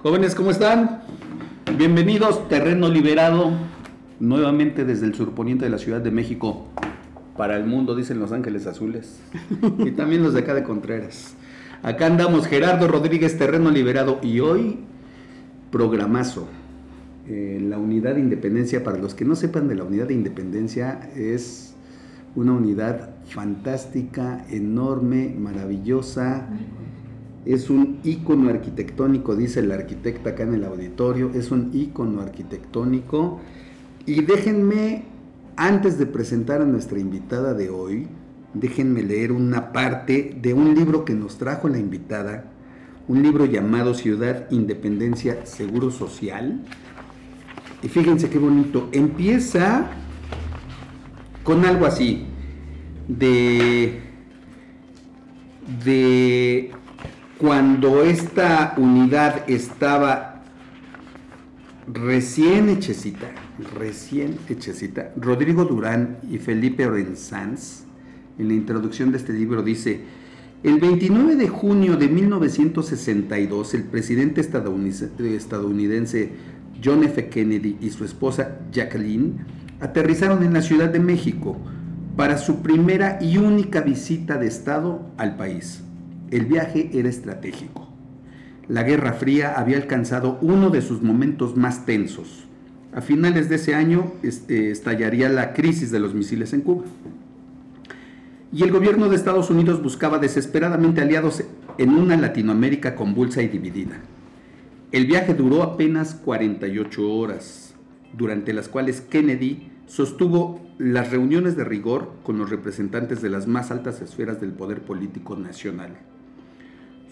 Jóvenes, ¿cómo están? Bienvenidos, Terreno Liberado, nuevamente desde el surponiente de la Ciudad de México, para el mundo, dicen Los Ángeles Azules, y también los de acá de Contreras. Acá andamos Gerardo Rodríguez, Terreno Liberado, y hoy programazo. Eh, la unidad de independencia, para los que no sepan de la unidad de independencia, es una unidad fantástica, enorme, maravillosa. Es un ícono arquitectónico, dice el arquitecto acá en el auditorio, es un ícono arquitectónico. Y déjenme, antes de presentar a nuestra invitada de hoy, déjenme leer una parte de un libro que nos trajo la invitada, un libro llamado Ciudad, Independencia, Seguro Social. Y fíjense qué bonito, empieza con algo así, de, de cuando esta unidad estaba recién hechecita, recién hechecita, Rodrigo Durán y Felipe Orenzanz, en la introducción de este libro dice, el 29 de junio de 1962, el presidente estadounidense John F. Kennedy y su esposa Jacqueline aterrizaron en la Ciudad de México para su primera y única visita de Estado al país. El viaje era estratégico. La Guerra Fría había alcanzado uno de sus momentos más tensos. A finales de ese año este, estallaría la crisis de los misiles en Cuba. Y el gobierno de Estados Unidos buscaba desesperadamente aliados en una Latinoamérica convulsa y dividida. El viaje duró apenas 48 horas durante las cuales Kennedy sostuvo las reuniones de rigor con los representantes de las más altas esferas del poder político nacional.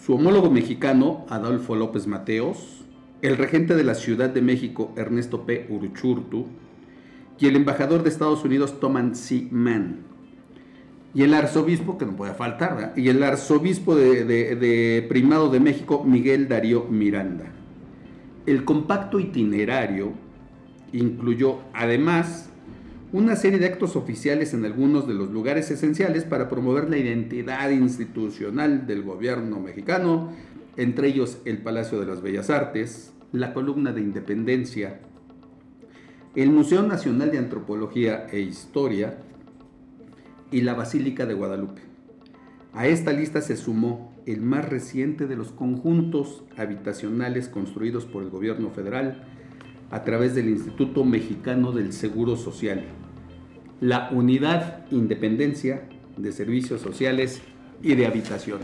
Su homólogo mexicano, Adolfo López Mateos, el regente de la Ciudad de México, Ernesto P. Uruchurtu, y el embajador de Estados Unidos, Thomas C. Mann, y el arzobispo, que no puede faltar, y el arzobispo de, de Primado de México, Miguel Darío Miranda. El compacto itinerario incluyó además una serie de actos oficiales en algunos de los lugares esenciales para promover la identidad institucional del gobierno mexicano, entre ellos el Palacio de las Bellas Artes, la Columna de Independencia, el Museo Nacional de Antropología e Historia y la Basílica de Guadalupe. A esta lista se sumó el más reciente de los conjuntos habitacionales construidos por el gobierno federal, a través del Instituto Mexicano del Seguro Social, la Unidad Independencia de Servicios Sociales y de Habitación.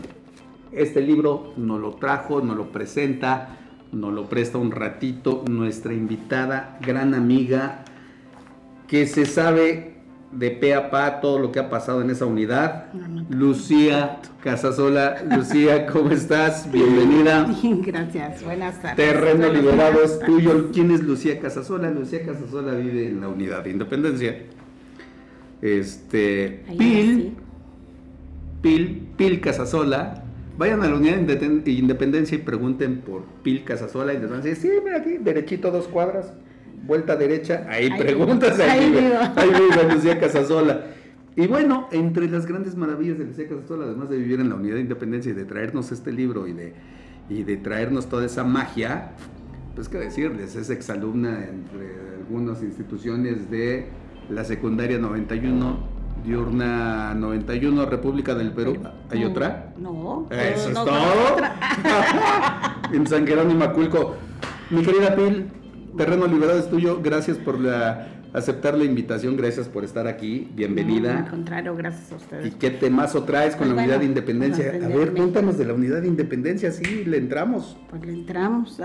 Este libro nos lo trajo, nos lo presenta, nos lo presta un ratito nuestra invitada, gran amiga, que se sabe de pe a pa todo lo que ha pasado en esa unidad. Lucía Casasola. Lucía, ¿cómo estás? Bienvenida. Gracias, buenas tardes. Terreno liberado es tuyo. ¿Quién es Lucía Casasola? Lucía Casasola vive en la unidad de Independencia. Este, Pil, Pil, Pil Casasola. Vayan a la unidad de Independencia y pregunten por Pil Casasola y les van a decir, sí, mira aquí, derechito dos cuadras vuelta derecha, ahí, preguntas, ahí, vive, ahí vive Lucía Casasola. Y bueno, entre las grandes maravillas de Lucía Casasola, además de vivir en la Unidad de Independencia y de traernos este libro y de, y de traernos toda esa magia, pues qué decirles, es exalumna entre algunas instituciones de la secundaria 91, diurna 91, República del Perú. ¿Hay otra? No. Eso es todo. en San Jerónimo Aculco. Mi querida Pil, Terreno Liberado es tuyo. Gracias por la, aceptar la invitación. Gracias por estar aquí. Bienvenida. al contrario, gracias a ustedes. ¿Y qué temazo traes con la pues unidad de independencia? A ver, cuéntanos de la unidad de independencia. Sí, le entramos. Pues le entramos.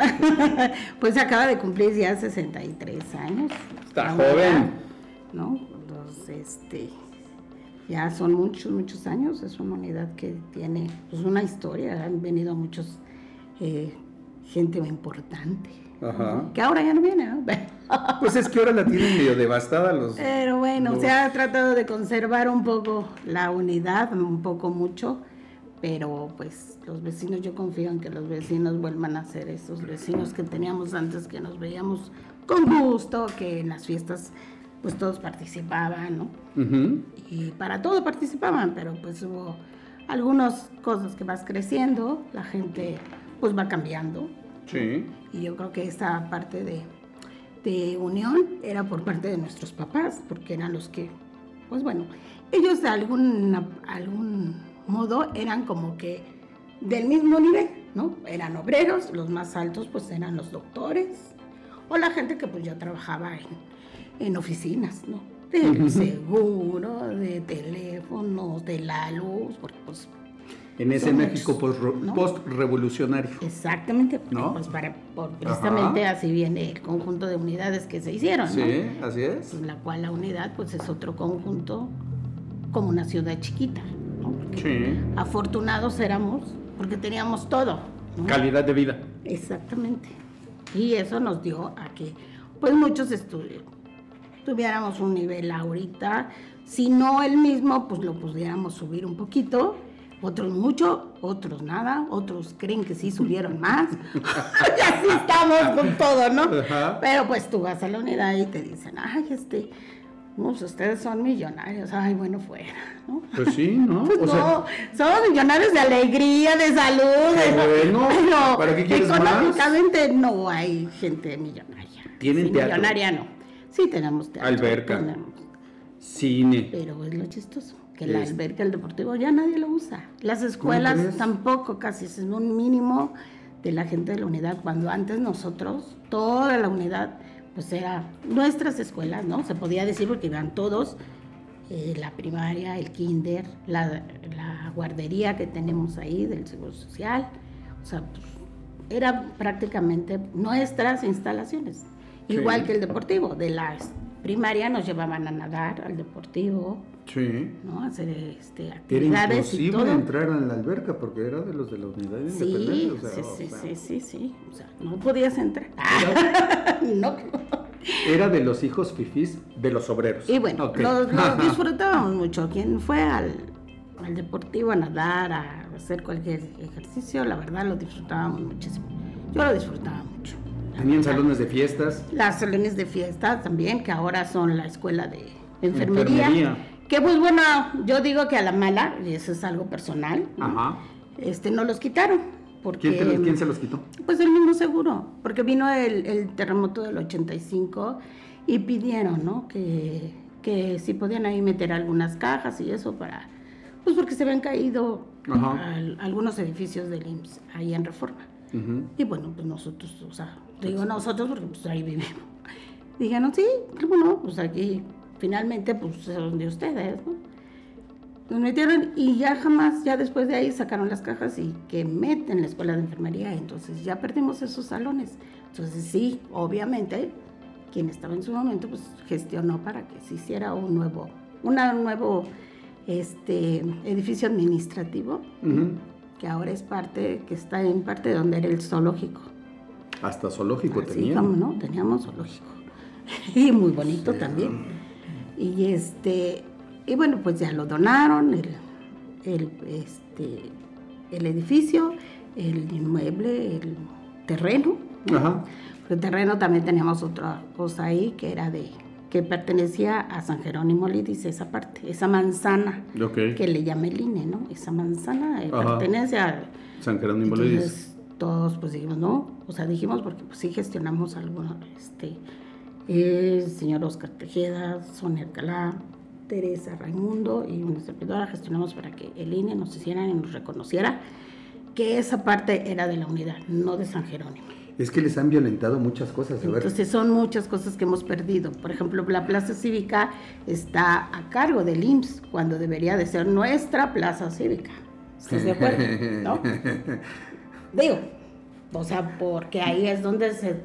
pues acaba de cumplir ya 63 años. Está joven. ¿No? Los, este Ya son muchos, muchos años. Es una unidad que tiene pues, una historia. Han venido muchos, eh, gente importante. Ajá. Que ahora ya no viene, ¿no? Pues es que ahora la tienen medio devastada los... Pero bueno, los- se ha tratado de conservar un poco la unidad, un poco mucho, pero pues los vecinos, yo confío en que los vecinos vuelvan a ser esos vecinos que teníamos antes, que nos veíamos con gusto, que en las fiestas pues todos participaban, ¿no? Y para todo participaban, pero pues hubo algunas cosas que vas creciendo, la gente pues va cambiando, Sí. y yo creo que esa parte de, de unión era por parte de nuestros papás, porque eran los que, pues bueno, ellos de algún, algún modo eran como que del mismo nivel, ¿no? Eran obreros, los más altos pues eran los doctores, o la gente que pues ya trabajaba en, en oficinas, ¿no? Del seguro, de teléfonos, de la luz, porque pues En ese México post-revolucionario. Exactamente, porque, ¿No? pues para, precisamente así viene el conjunto de unidades que se hicieron, ¿no? Sí, así es. Pues, la cual la unidad pues es otro conjunto como una ciudad chiquita, Sí. afortunados éramos porque teníamos todo. Calidad de vida. Exactamente. Y eso nos dio a que pues muchos estudios tuviéramos un nivel ahorita, si no el mismo, pues lo pudiéramos subir un poquito, otros mucho, otros nada, otros creen que sí subieron más. y así estamos con todo, ¿no? Ajá. Pero pues tú vas a la unidad y te dicen, ay, este, pues ustedes son millonarios, ay, bueno, fuera, ¿no? Pues sí, ¿no? Pues O sea, no, somos millonarios de alegría, de salud. Qué de- bueno. pero ¿Para qué quieres más? económicamente no hay gente millonaria. ¿Tienen Sí, teatro? Millonaria no. Sí tenemos teatro. Alberca. tenemos, cine. pero es lo chistoso, que la Es- alberca, el deportivo, ya nadie lo usa. Las escuelas tampoco, casi es un mínimo de la gente de la unidad, cuando antes nosotros, toda la unidad, pues era nuestras escuelas, ¿no? Se podía decir porque iban todos, eh, la primaria, el kinder, la, la guardería que tenemos ahí del Seguro Social, o sea, pues, era prácticamente nuestras instalaciones, Sí. igual que el deportivo, de la primaria nos llevaban a nadar al deportivo, Sí. ¿no? Hacer este, Era actividades y imposible todo. entrar en la alberca porque era de los de la unidad de Sí, independencia. o sea, sí, o sí, sea, sí, sí, sí. O sea, no podías entrar. no. Era de los hijos fifís de los obreros. Y bueno, Ok. lo, lo disfrutábamos mucho. Quien fue al, al deportivo a nadar, a hacer cualquier ejercicio, la verdad lo disfrutábamos muchísimo. Yo lo disfrutaba mucho. Tenían salones de fiestas. Las salones de fiesta también, que ahora son la escuela de enfermería. Enfermería. Que pues bueno, yo digo que a la mala, y eso es algo personal, este no los quitaron. Porque, ¿Quién, te los- quién se los quitó? Pues el mismo seguro, porque vino el, el terremoto del 85 y pidieron, ¿no? Que, que si podían ahí meter algunas cajas y eso para, pues porque se habían caído algunos edificios del IMSS ahí en Reforma. Y bueno, pues nosotros, o sea, digo nosotros porque pues ahí vivimos. Dijeron, sí, bueno, pues aquí finalmente pues son de ustedes, ¿no? Nos metieron y ya jamás, ya después de ahí sacaron las cajas y que meten la escuela de enfermería, entonces ya perdimos esos salones. Entonces sí, obviamente, quien estaba en su momento pues gestionó para que se hiciera un nuevo, una nuevo este edificio administrativo Ujú. que ahora es parte, que está en parte de donde era el zoológico. Hasta zoológico Así tenían. como, ¿no? Teníamos zoológico. y muy bonito también. Y este, y bueno, pues ya lo donaron, el, el, este, el edificio, el inmueble, el terreno. ¿no? Ajá. El terreno también teníamos otra cosa ahí que era de, que pertenecía a San Jerónimo Lidis, esa parte, esa manzana Ok. que le llama el INE, ¿no? Esa manzana eh, pertenece a... San Jerónimo dice. Entonces, todos pues dijimos, no, o sea, dijimos porque pues sí gestionamos algunos, este, el señor Oscar Tejeda, Sonia Alcalá, Teresa Raimundo y una servidora gestionamos para que el INE nos hiciera y nos reconociera que esa parte era de la unidad, no de San Jerónimo. Es que les han violentado muchas cosas. A ver. Entonces son muchas cosas que hemos perdido. Por ejemplo, la plaza cívica está a cargo del IMSS cuando debería de ser nuestra plaza cívica. ¿Estás de acuerdo? ¿No? Digo, o sea, porque ahí es donde se...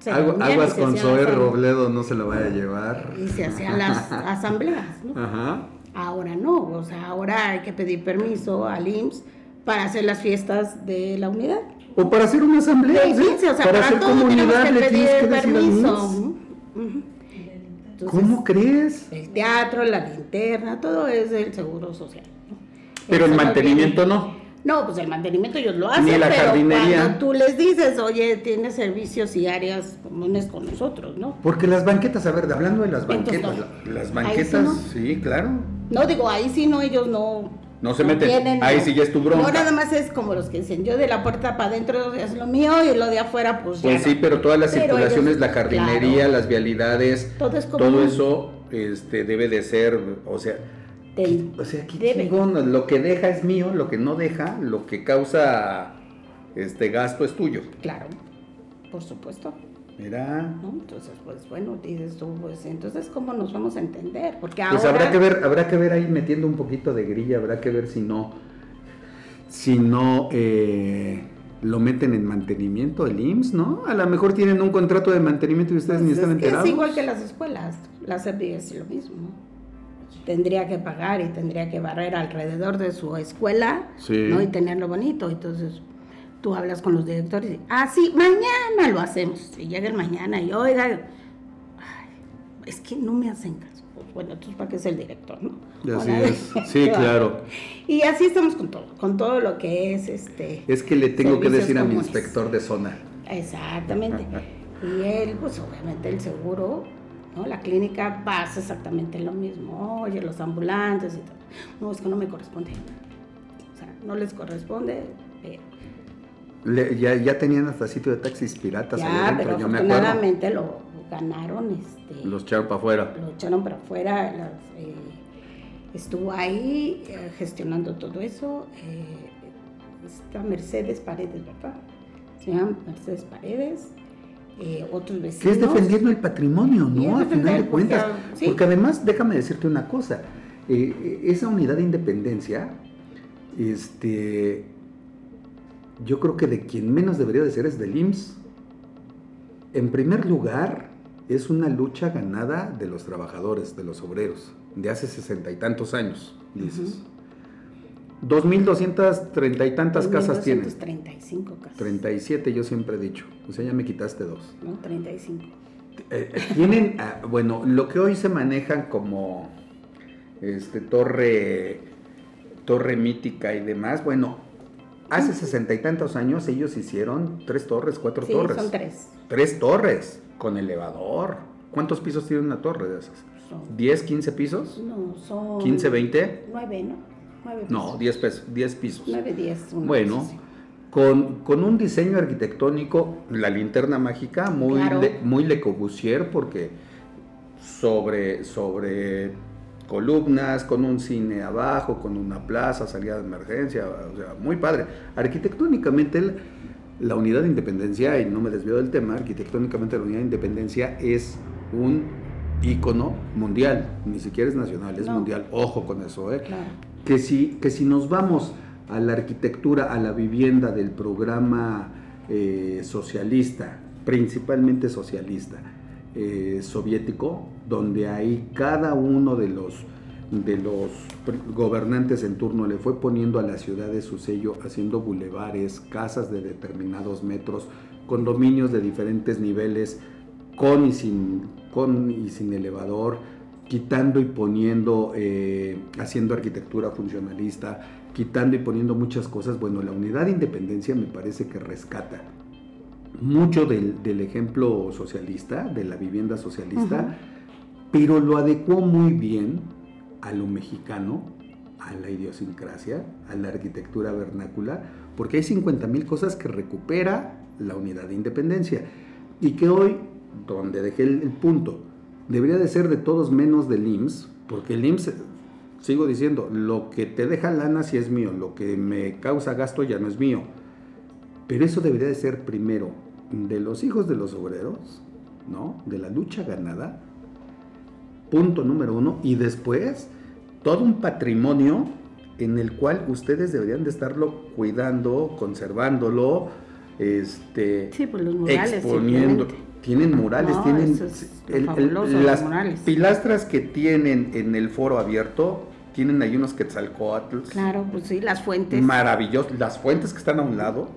se Agu- aguas se con Zoe Robledo, no se lo vaya a llevar. Y se hacían las asambleas, ¿no? Ajá. Ahora no, o sea, ahora hay que pedir permiso al IMSS para hacer las fiestas de la unidad. O para hacer una asamblea, Sí, ¿sí? sí, o sea, para, para, hacer comunidad le tienes que permiso. Entonces, ¿Cómo crees? El teatro, la linterna, todo es del seguro social. ¿no? Pero el Eso mantenimiento no. No, pues el mantenimiento ellos lo hacen, Ni la pero jardinería. cuando tú les dices, oye, tienes servicios y áreas comunes con nosotros, ¿no? Porque las banquetas, a ver, hablando de las Entonces, banquetas, no. las banquetas, sí sí, claro. No, digo, ahí sí no, ellos no... No se meten. Ahí sí ya es tu bronca. No, nada más es como los que dicen, yo de la puerta para adentro es lo mío y lo de afuera, pues ya Pues sí, pero todas las Pero circulaciones, ellos- la jardinería, claro. las vialidades, Todo es todo eso este, debe de ser, o sea, Del- o sea, qué Debe. chingón, lo que deja es mío, lo que no deja, lo que causa este gasto es tuyo. Claro, por supuesto. Mira, ¿no? Entonces, pues bueno, dices tú, pues entonces, ¿cómo nos vamos a entender? Porque pues ahora... habrá que ver, habrá que ver ahí metiendo un poquito de grilla, habrá que ver si no, si no eh, lo meten en mantenimiento el IMSS, ¿no? A lo mejor tienen un contrato de mantenimiento y ustedes Pues ni están es enterados. Es igual que las escuelas, la SEPI es lo mismo. Tendría que pagar y tendría que barrer alrededor de su escuela Sí. ¿no? y tenerlo bonito. Entonces tú hablas con los directores y ah, sí, mañana lo hacemos. Y llega el mañana y oiga, ay, es que no me hacen caso. Pues bueno, entonces ¿para qué es el director, no? Así es. Sí, claro. Y así estamos con todo, con todo lo que es este. Es que le tengo que decir a mi inspector de zona. Exactamente. Y él, pues obviamente el seguro, ¿no? La clínica pasa exactamente lo mismo. Oye, los ambulantes y todo. No, es que no me corresponde. O sea, no les corresponde. pero Le- ya, ya tenían hasta sitio de taxis piratas allá ya, adentro, pero yo me acuerdo. afortunadamente lo ganaron. Este, Los echaron para afuera. lo echaron para afuera. las, eh, estuvo ahí eh, gestionando todo eso. eh, esta Mercedes Paredes, ¿verdad? Se llama Mercedes Paredes eh, otros. Que es defendiendo el patrimonio, ¿no? A final de cuentas. Porque, además, déjame decirte una cosa, eh, eh, esa unidad de independencia, este, yo creo que de quien menos debería de ser es del IMSS. En primer lugar, es una lucha ganada de los trabajadores, de los obreros, de hace sesenta y tantos años, dices. 2.230 y tantas casas tiene. 35 casas. 37 yo siempre he dicho. O sea, ya me quitaste dos. No, 35. Eh, eh, tienen, ah, bueno, lo que hoy se manejan como este, torre, torre mítica y demás, bueno, hace sesenta y tantos años ellos hicieron tres torres, cuatro sí, torres. Son tres. Tres torres con elevador. ¿Cuántos pisos tiene una torre de esas? Son. ¿10, 15 pisos? No, son... ¿15, 20? 9, ¿no? No, pisos. 10, pesos, 10 pisos. Nueve, diez. una Bueno, cosa así. con, con un diseño arquitectónico, la linterna mágica, muy, Claro. Le, muy Le Corbusier, porque sobre, sobre columnas, con un cine abajo, con una plaza, salida de emergencia, o sea, muy padre. Arquitectónicamente, el- la unidad de independencia, y no me desvío del tema, arquitectónicamente la unidad de independencia es un ícono mundial, ni siquiera es nacional, es No. mundial. Ojo con eso, ¿eh? Claro. Que si, que si nos vamos a la arquitectura, a la vivienda del programa eh, socialista, principalmente socialista, eh, soviético, donde ahí cada uno de los, de los gobernantes en turno le fue poniendo a las ciudades su sello, haciendo bulevares, casas de determinados metros, condominios de diferentes niveles, con y sin, con y sin elevador, quitando y poniendo, eh, haciendo arquitectura funcionalista, quitando y poniendo muchas cosas. Bueno, la unidad de independencia me parece que rescata mucho del, del ejemplo socialista, de la vivienda socialista, pero lo adecuó muy bien a lo mexicano, a la idiosincrasia, a la arquitectura vernácula, porque hay 50 mil cosas que recupera la unidad de independencia y que hoy, donde dejé el, el punto, debería de ser de todos menos del IMSS, porque el IMSS, sigo diciendo, lo que te deja lana sí es mío, lo que me causa gasto ya no es mío, pero eso debería de ser primero de los hijos de los obreros, ¿no? De la lucha ganada, punto número uno, y después todo un patrimonio en el cual ustedes deberían de estarlo cuidando, conservándolo, este, Sí, pues los murales. exponiendo. Tienen murales, No, tienen es las murales. pilastras que tienen en el foro abierto tienen ahí unos quetzalcoatls Claro, pues sí, las fuentes. maravillosos. Las fuentes que están a un lado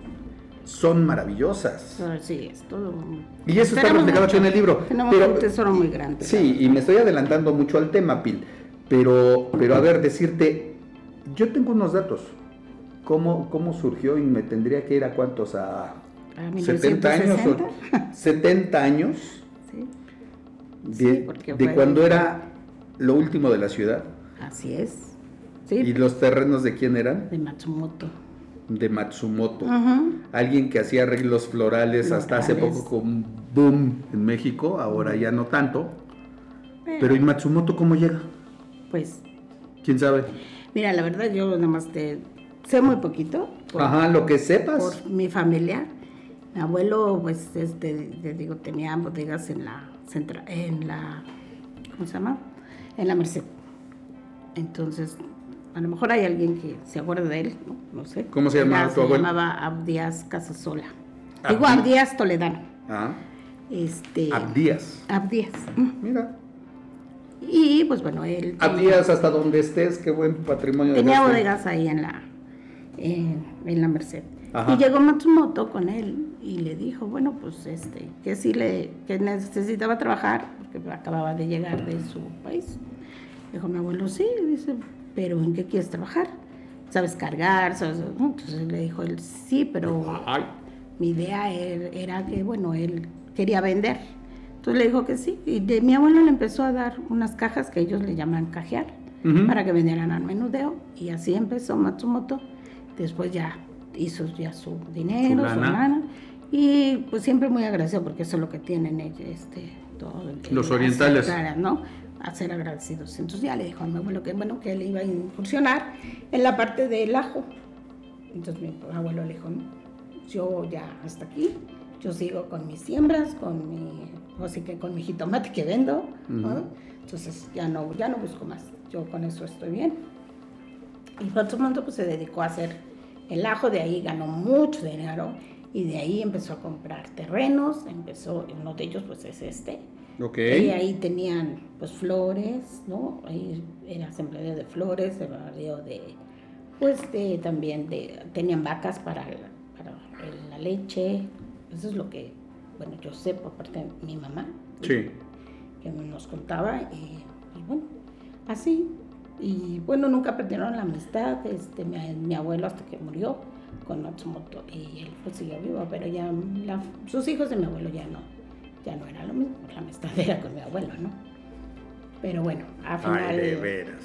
son maravillosas. Sí, es todo. Y eso está reflejado aquí en el libro. Tenemos Pero- un tesoro muy grande. Sí, y me estoy adelantando mucho al tema, Pil. Pero, pero a ver, decirte, yo tengo unos datos. ¿Cómo, cómo surgió? Y me tendría que ir a cuántos, a A 70 años. o- 1960. 70 años Sí, de, Sí, cuando era lo último de la ciudad. así es. Sí, ¿Y los terrenos de quién eran? de Matsumoto. De Matsumoto. Alguien que hacía arreglos florales hasta hace poco con boom en México, ahora ya no tanto. Pero ¿y Matsumoto cómo llega? Pues, ¿Quién sabe? mira, la verdad yo nada más te sé muy poquito por, Ajá, lo que sepas. por mi familia. Mi abuelo, pues, este, te digo, tenía bodegas en la centra, en la, ¿cómo se llama? En la Merced. Entonces, a lo mejor hay alguien que se acuerde de él, no, No sé. ¿Cómo se llamaba Era- tu Se abuelo? llamaba Abdías Casasola. Digo Abdi- Abdías Toledano. Ah, Este, Abdías. Abdías. mm. Mira. Y pues bueno, él tenía- Abdías hasta donde estés, qué buen patrimonio. tenía bodegas ahí en la, en, en la Merced. Ajá. Y llegó Matsumoto con él y le dijo, bueno, pues este, que sí le, que necesitaba trabajar, porque acababa de llegar de su país. Dijo mi abuelo, sí, dice, pero ¿en qué quieres trabajar? ¿Sabes cargar? ¿Sabes? Entonces le dijo él, sí, pero Ay, mi idea er- era que, bueno, él quería vender. Entonces le dijo que sí. Y de, mi abuelo le empezó a dar unas cajas que ellos le llaman cajear Ujú. para que vendieran al menudeo. Y así empezó Matsumoto. Después ya hizo ya su dinero, Su su lana. Y pues siempre muy agradecido porque eso es lo que tienen ellos, este, todo el- Los orientales. hacer, ¿no? A ser agradecidos. Entonces ya le dijo a mi abuelo que bueno, que él iba a incursionar en la parte del ajo. Entonces mi abuelo le dijo, no, yo ya hasta aquí, yo sigo con mis siembras, con mi, así que con mi jitomate que vendo, ¿no? Ujú. entonces ya no, ya no busco más, yo con eso estoy bien. Y por su momento pues se dedicó a hacer el ajo, de ahí ganó mucho dinero y de ahí empezó a comprar terrenos, empezó, uno de ellos pues es este, ok. y ahí tenían pues flores, ¿no? Ahí era sembradío de flores, sembradío de, pues de, también de, tenían vacas para, la- para la leche, eso es lo que, bueno, yo sé por parte de mi mamá, Sí. que nos contaba, y, bueno, así, y bueno, nunca perdieron la amistad, este, mi, mi abuelo hasta que murió con Matsumoto, y él pues siguió vivo, pero ya la- sus hijos de mi abuelo ya no, ya no era lo mismo, la amistad era con mi abuelo, ¿no? Pero bueno, al final... Ay, de veras.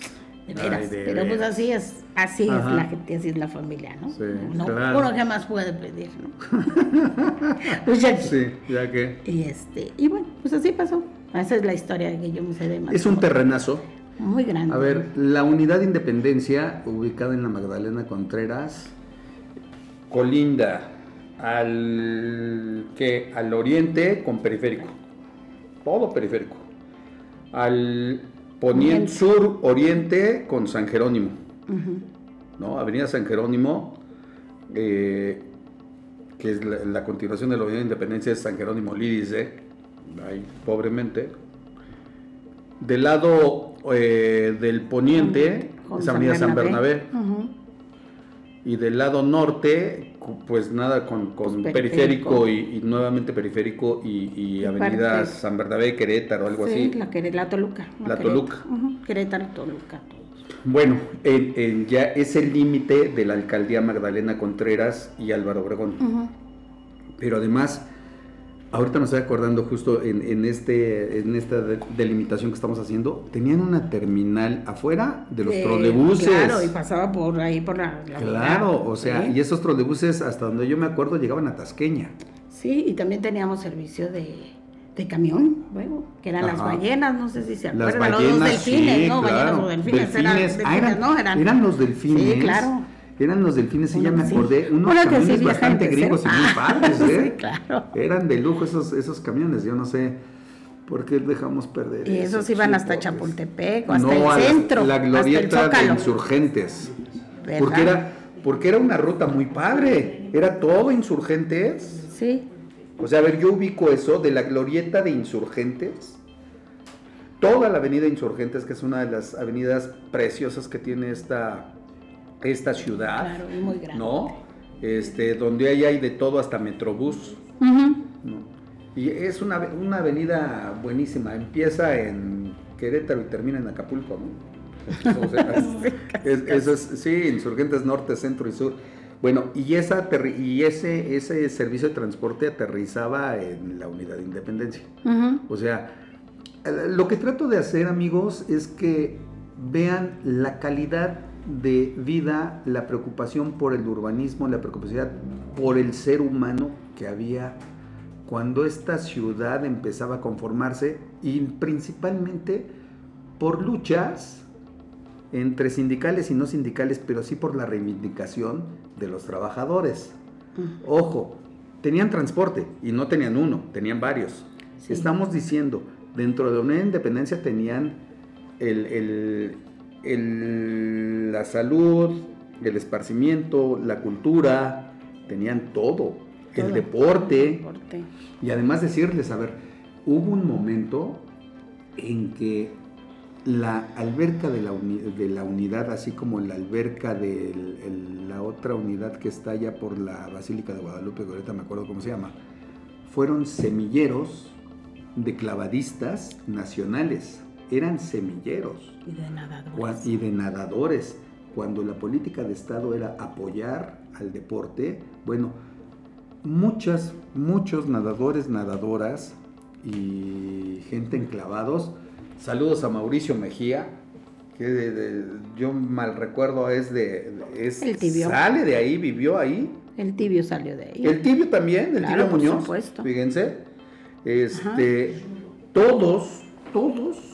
de veras, Ay, de pero pues así es, así Ajá. es la gente, así es la familia, ¿no? Sí, uno, claro. uno que más puede pedir, ¿no? pues ya que- Sí, ya que. y este, y bueno, pues así pasó. Esa es la historia que yo me sé de Es un terrenazo. Muy grande. A ver, la unidad de Independencia, ubicada en la Magdalena Contreras, colinda al que al oriente con periférico. Todo periférico. Al poniente sur oriente con San Jerónimo. ¿no? Avenida San Jerónimo, eh, que es la, la continuación de la de Independencia de San Jerónimo Lídice, ahí pobremente. Del lado eh, del poniente es Avenida San Bernabé. Y del lado norte, pues nada, con, con Pues periférico, periférico. y, y nuevamente periférico y, y Y Avenida parte- San Bernabé, Querétaro, algo Sí, así. La, la Toluca. La Querétaro. Toluca. Ujú, Querétaro, Toluca. Bueno, en- en ya es el límite de la alcaldía Magdalena Contreras y Álvaro Obregón. Pero además, ahorita me estoy acordando justo en, en este, en esta de- delimitación que estamos haciendo, tenían una terminal afuera de los Eh, trolebuses. Claro, y pasaba por ahí, por la. la Claro, o sea, y esos trolebuses, hasta donde yo me acuerdo, llegaban a Tasqueña. Sí, y también teníamos servicio de, de camión, luego, que eran las ballenas, no sé si se Las acuerdan. ballenas, los delfines, sí, ¿no? Ballenas o delfines, eran, Delfines. Ah, delfines, eran, ¿no? Eran, eran los delfines. Sí, claro. Eran los delfines, y ya me sí. acordé. Unos sí camiones bastante gringos y muy padres, ¿eh? sí, claro. Eran de lujo esos, esos camiones, yo no sé por qué dejamos perder Y esos iban hasta. Chapultepec o hasta No, el la- centro, La hasta el glorieta de insurgentes. ¿Verdad? Porque era, porque era una ruta muy padre. Era todo insurgentes. Sí, O sea, a ver, yo ubico eso de la glorieta de insurgentes. toda la avenida Insurgentes, que es una de las avenidas preciosas que tiene esta, esta ciudad. Claro, muy grande. ¿No? Este, donde ahí hay de todo hasta Metrobús. Y es una, una avenida buenísima. Empieza en Querétaro y termina en Acapulco, ¿no? O sea, es- eso es, sí, Insurgentes Norte, Centro y Sur. Bueno, y, esa, y ese, ese servicio de transporte aterrizaba en la unidad de independencia. O sea, eh, lo que trato de hacer, amigos, es que vean la calidad de vida, la preocupación por el urbanismo, la preocupación por el ser humano que había cuando esta ciudad empezaba a conformarse y principalmente por luchas entre sindicales y no sindicales, pero sí por la reivindicación de los trabajadores. Ojo, tenían transporte y no tenían uno, tenían varios. Sí. Estamos diciendo, dentro de la Unión de Independencia tenían el- el- el- la salud, el esparcimiento, la cultura, tenían todo, el deporte. Deporte. Y además decirles, a ver, hubo un momento en que la alberca de la, uni- de la unidad, así como la alberca de el- el- la otra unidad que está allá por la Basílica de Guadalupe, que ahorita me acuerdo cómo se llama, fueron semilleros de clavadistas nacionales. Eran semilleros Y de nadadores. y de nadadores. Cuando la política de Estado era apoyar al deporte, bueno, muchas, muchos nadadores, nadadoras y gente en clavados. Saludos a Mauricio Mejía, que de- de- yo mal recuerdo es de... Es, El tibio. Sale de ahí, vivió ahí. El tibio salió de ahí. El tibio también, el Claro, tibio por Muñoz. supuesto. Fíjense. Este, todos, todos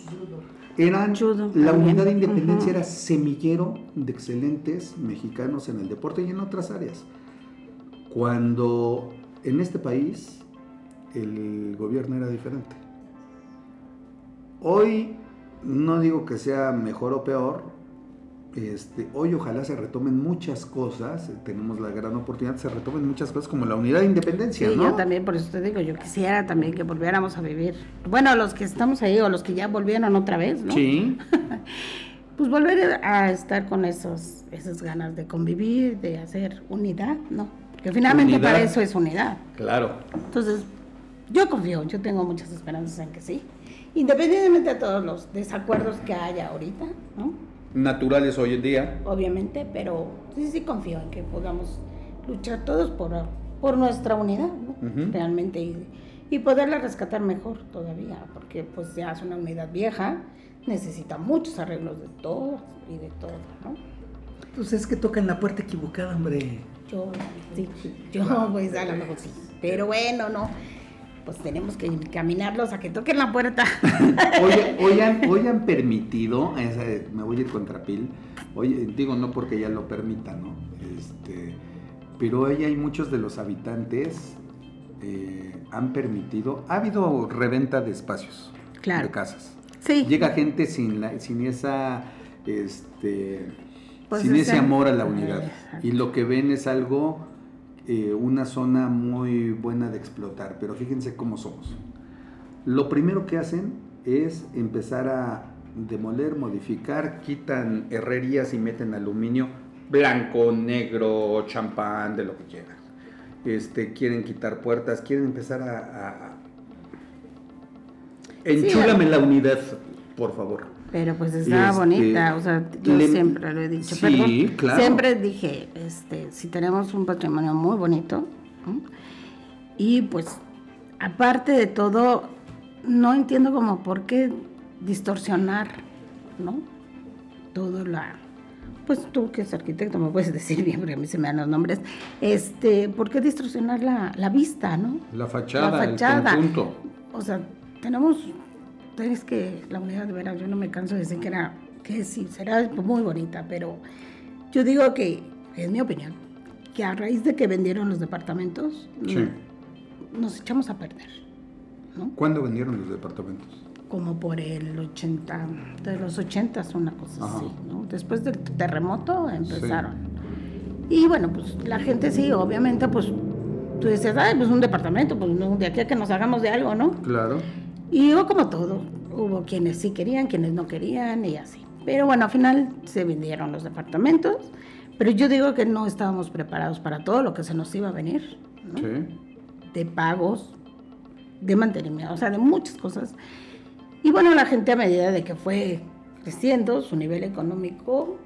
eran. Judo la también. unidad de independencia era semillero de excelentes mexicanos en el deporte y en otras áreas. Cuando en este país el gobierno era diferente. Hoy no digo que sea mejor o peor, este, hoy ojalá se retomen muchas cosas, tenemos la gran oportunidad, se retomen muchas cosas como la unidad de independencia, Sí, ¿no? yo también, por eso te digo, yo quisiera también que volviéramos a vivir. Bueno, los que estamos ahí o los que ya volvieron otra vez, ¿no? Sí, Pues volver a estar con esos, esas ganas de convivir, de hacer unidad, ¿no? Porque finalmente Unidad. para eso es unidad. claro. Entonces, yo confío, yo tengo muchas esperanzas en que sí. Independientemente de todos los desacuerdos que haya ahorita, ¿no? Naturales hoy en día. Obviamente, pero sí, sí confío en que podamos luchar todos por, por nuestra unidad, ¿no? Realmente, y, y poderla rescatar mejor todavía, porque pues ya es una unidad vieja, necesita muchos arreglos de todo y de todo, ¿no? Pues es que tocan la puerta equivocada, hombre. Yo, sí, yo, pues a lo mejor sí. Pero bueno, no. Pues tenemos que encaminarlos a que toquen la puerta. Hoy, han, hoy han permitido, me voy a ir contra Pil, oye, digo no porque ya lo permitan, ¿no? Este, pero hoy hay muchos de los habitantes eh, han permitido, ha habido reventa de espacios, Claro. de casas. Sí. Llega gente sin, la, sin esa, este, Pues sin ese amor a la unidad. exacto. Y lo que ven es algo, eh, una zona muy buena de explotar. Pero fíjense cómo somos. Lo primero que hacen es empezar a demoler, modificar, quitan herrerías y meten aluminio blanco, negro, champán, de lo que quieran. Este, quieren quitar puertas, quieren empezar a... Enchúlame la unidad, por favor. Pero pues está Este, bonita, o sea, yo le- siempre lo he dicho. Sí, perdón, claro. Siempre dije, este, si tenemos un patrimonio muy bonito, ¿no? y pues, aparte de todo, no entiendo como por qué distorsionar, ¿no? Todo la... Pues tú que eres arquitecto me puedes decir bien, porque a mí se me dan los nombres. Este, ¿por qué distorsionar la, la vista, no? La fachada, la fachada. el conjunto. O sea, tenemos, es que la unidad de veras, yo no me canso de decir que era, que sí, será muy bonita, pero yo digo que, es mi opinión, que a raíz de que vendieron los departamentos, Sí. nos echamos a perder, ¿no? ¿Cuándo vendieron los departamentos? Como por el 80, de los 80, una cosa Ajá. así, ¿no? Después del terremoto empezaron. Y bueno, pues la gente sí, obviamente, pues tú decías, ay, pues un departamento, pues no, de aquí a que nos hagamos de algo, ¿no? Claro. Y yo como todo, hubo quienes sí querían, quienes no querían y así. Pero bueno, al final se vendieron los departamentos, pero yo digo que no estábamos preparados para todo lo que se nos iba a venir, ¿no? Sí. de pagos, de mantenimiento, o sea, de muchas cosas. Y bueno, la gente a medida de que fue creciendo, su nivel económico,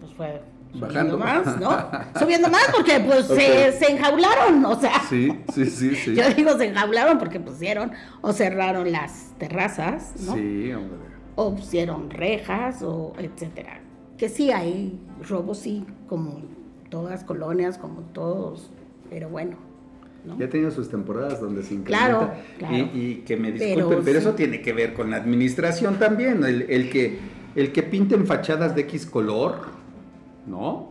pues fue Bajando. subiendo más, ¿no? subiendo más porque pues se, se enjaularon, o sea, Sí, sí, sí, sí. yo digo se enjaularon porque pusieron o cerraron las terrazas, ¿no? Sí, hombre. O pusieron rejas o etcétera. Que sí hay robos, sí, como todas colonias, como todos, pero bueno, ¿no? Ya ha tenido sus temporadas donde se Claro, incrementa. claro. Y, y que me Pero disculpen, pero, sí. eso tiene que ver con la administración también. El, el que, el que pinten fachadas de X color, ¿no?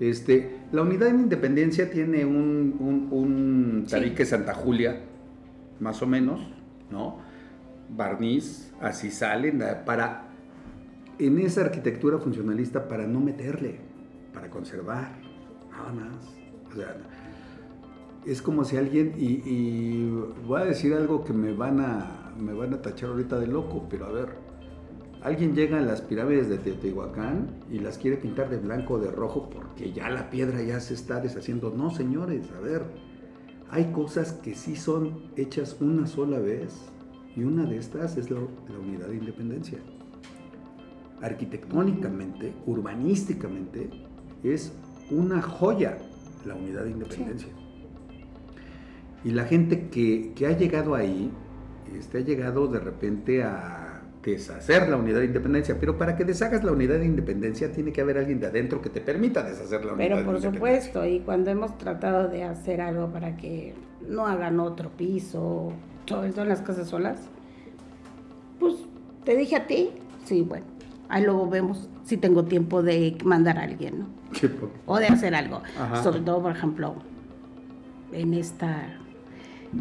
Este, la unidad de independencia tiene un, un, un Sí. tabique Santa Julia, más o menos, ¿no? Barniz, así salen, eh, para, en esa arquitectura funcionalista, para no meterle, para conservar, nada más. O sea, es como si alguien, y, y voy a decir algo que me van a, me van a tachar ahorita de loco, pero a ver, alguien llega a las pirámides de Teotihuacán y las quiere pintar de blanco o de rojo porque ya la piedra ya se está deshaciendo. No, señores, a ver, hay cosas que sí son hechas una sola vez y una de estas es la, la unidad de independencia. Arquitectónicamente, urbanísticamente, es una joya la unidad de independencia. Y la gente que, que ha llegado ahí, este, ha llegado de repente a deshacer la unidad de independencia, pero para que deshagas la unidad de independencia tiene que haber alguien de adentro que te permita deshacer la unidad Pero de por independencia. supuesto, y cuando hemos tratado de hacer algo para que no hagan otro piso, sobre todo en las casas solas, pues te dije a ti, sí, bueno, ahí luego vemos si tengo tiempo de mandar a alguien, ¿no? O de hacer algo. Ajá. Sobre todo, por ejemplo, en esta,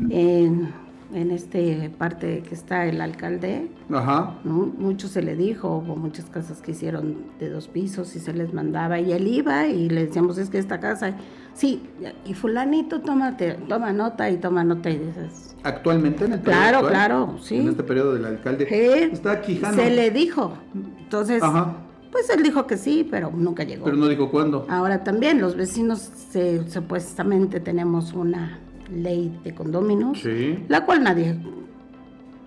en, en este parte que está el alcalde, Ajá. ¿no? Mucho se le dijo, hubo muchas casas que hicieron de dos pisos y se les mandaba y él iba y le decíamos, es que esta casa, sí, y fulanito, tómate, toma nota y toma nota y dices, Actualmente en el periodo Claro, actual, claro, sí. En este periodo del alcalde. "Eh", Está Quijano. se le dijo. Entonces, Ajá. pues él dijo que sí, pero nunca llegó. Pero no dijo cuándo. Ahora también los vecinos se- supuestamente tenemos una ley de condóminos, Sí. la cual nadie,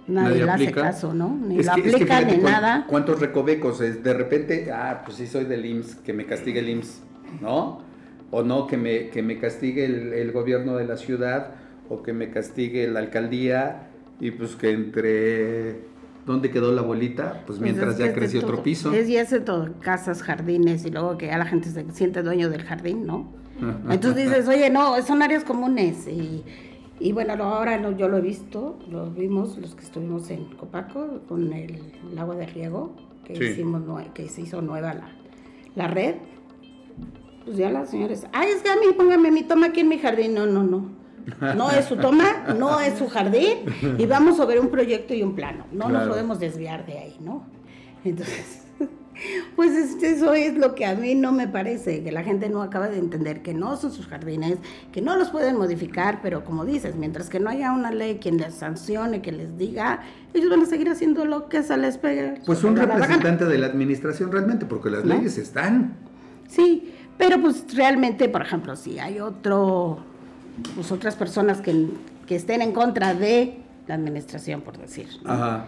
nadie, Nadie le hace caso, ¿no? Ni Es lo que- es que aplica fíjate ni nada. ¿Cuántos recovecos? Es de repente, ah, pues sí soy del IMSS, que me castigue el IMSS, ¿no? O no, que me, que me castigue el, el gobierno de la ciudad, o que me castigue la alcaldía, y pues que entre... ¿Dónde quedó la bolita? Pues Pues mientras es ya es creció otro piso. Es y es de todo, casas, jardines, y luego que ya la gente se siente dueño del jardín, ¿no? Entonces dices, oye, no, son áreas comunes. Y, y bueno, ahora lo- yo lo he visto, lo vimos los que estuvimos en Copaco con el, el agua de riego, que, Sí. hicimos, que se hizo nueva la, la red. Pues ya las señores, ay, es que a mí, póngame mi toma aquí en mi jardín. No, no, no. No es su toma, no es su jardín, y vamos a ver un proyecto y un plano. No nos podemos desviar de ahí, ¿no? Entonces, pues es- eso es lo que a mí no me parece, que la gente no acaba de entender que no son sus jardines, que no los pueden modificar, pero como dices, mientras que no haya una ley quien les sancione, que les diga, ellos van a seguir haciendo lo que se les pegue. Pues un la representante de la administración realmente, porque las ¿No? leyes están. Sí, pero pues realmente, por ejemplo, si hay otro, pues otras personas que, que estén en contra de la administración, por decir. Ajá.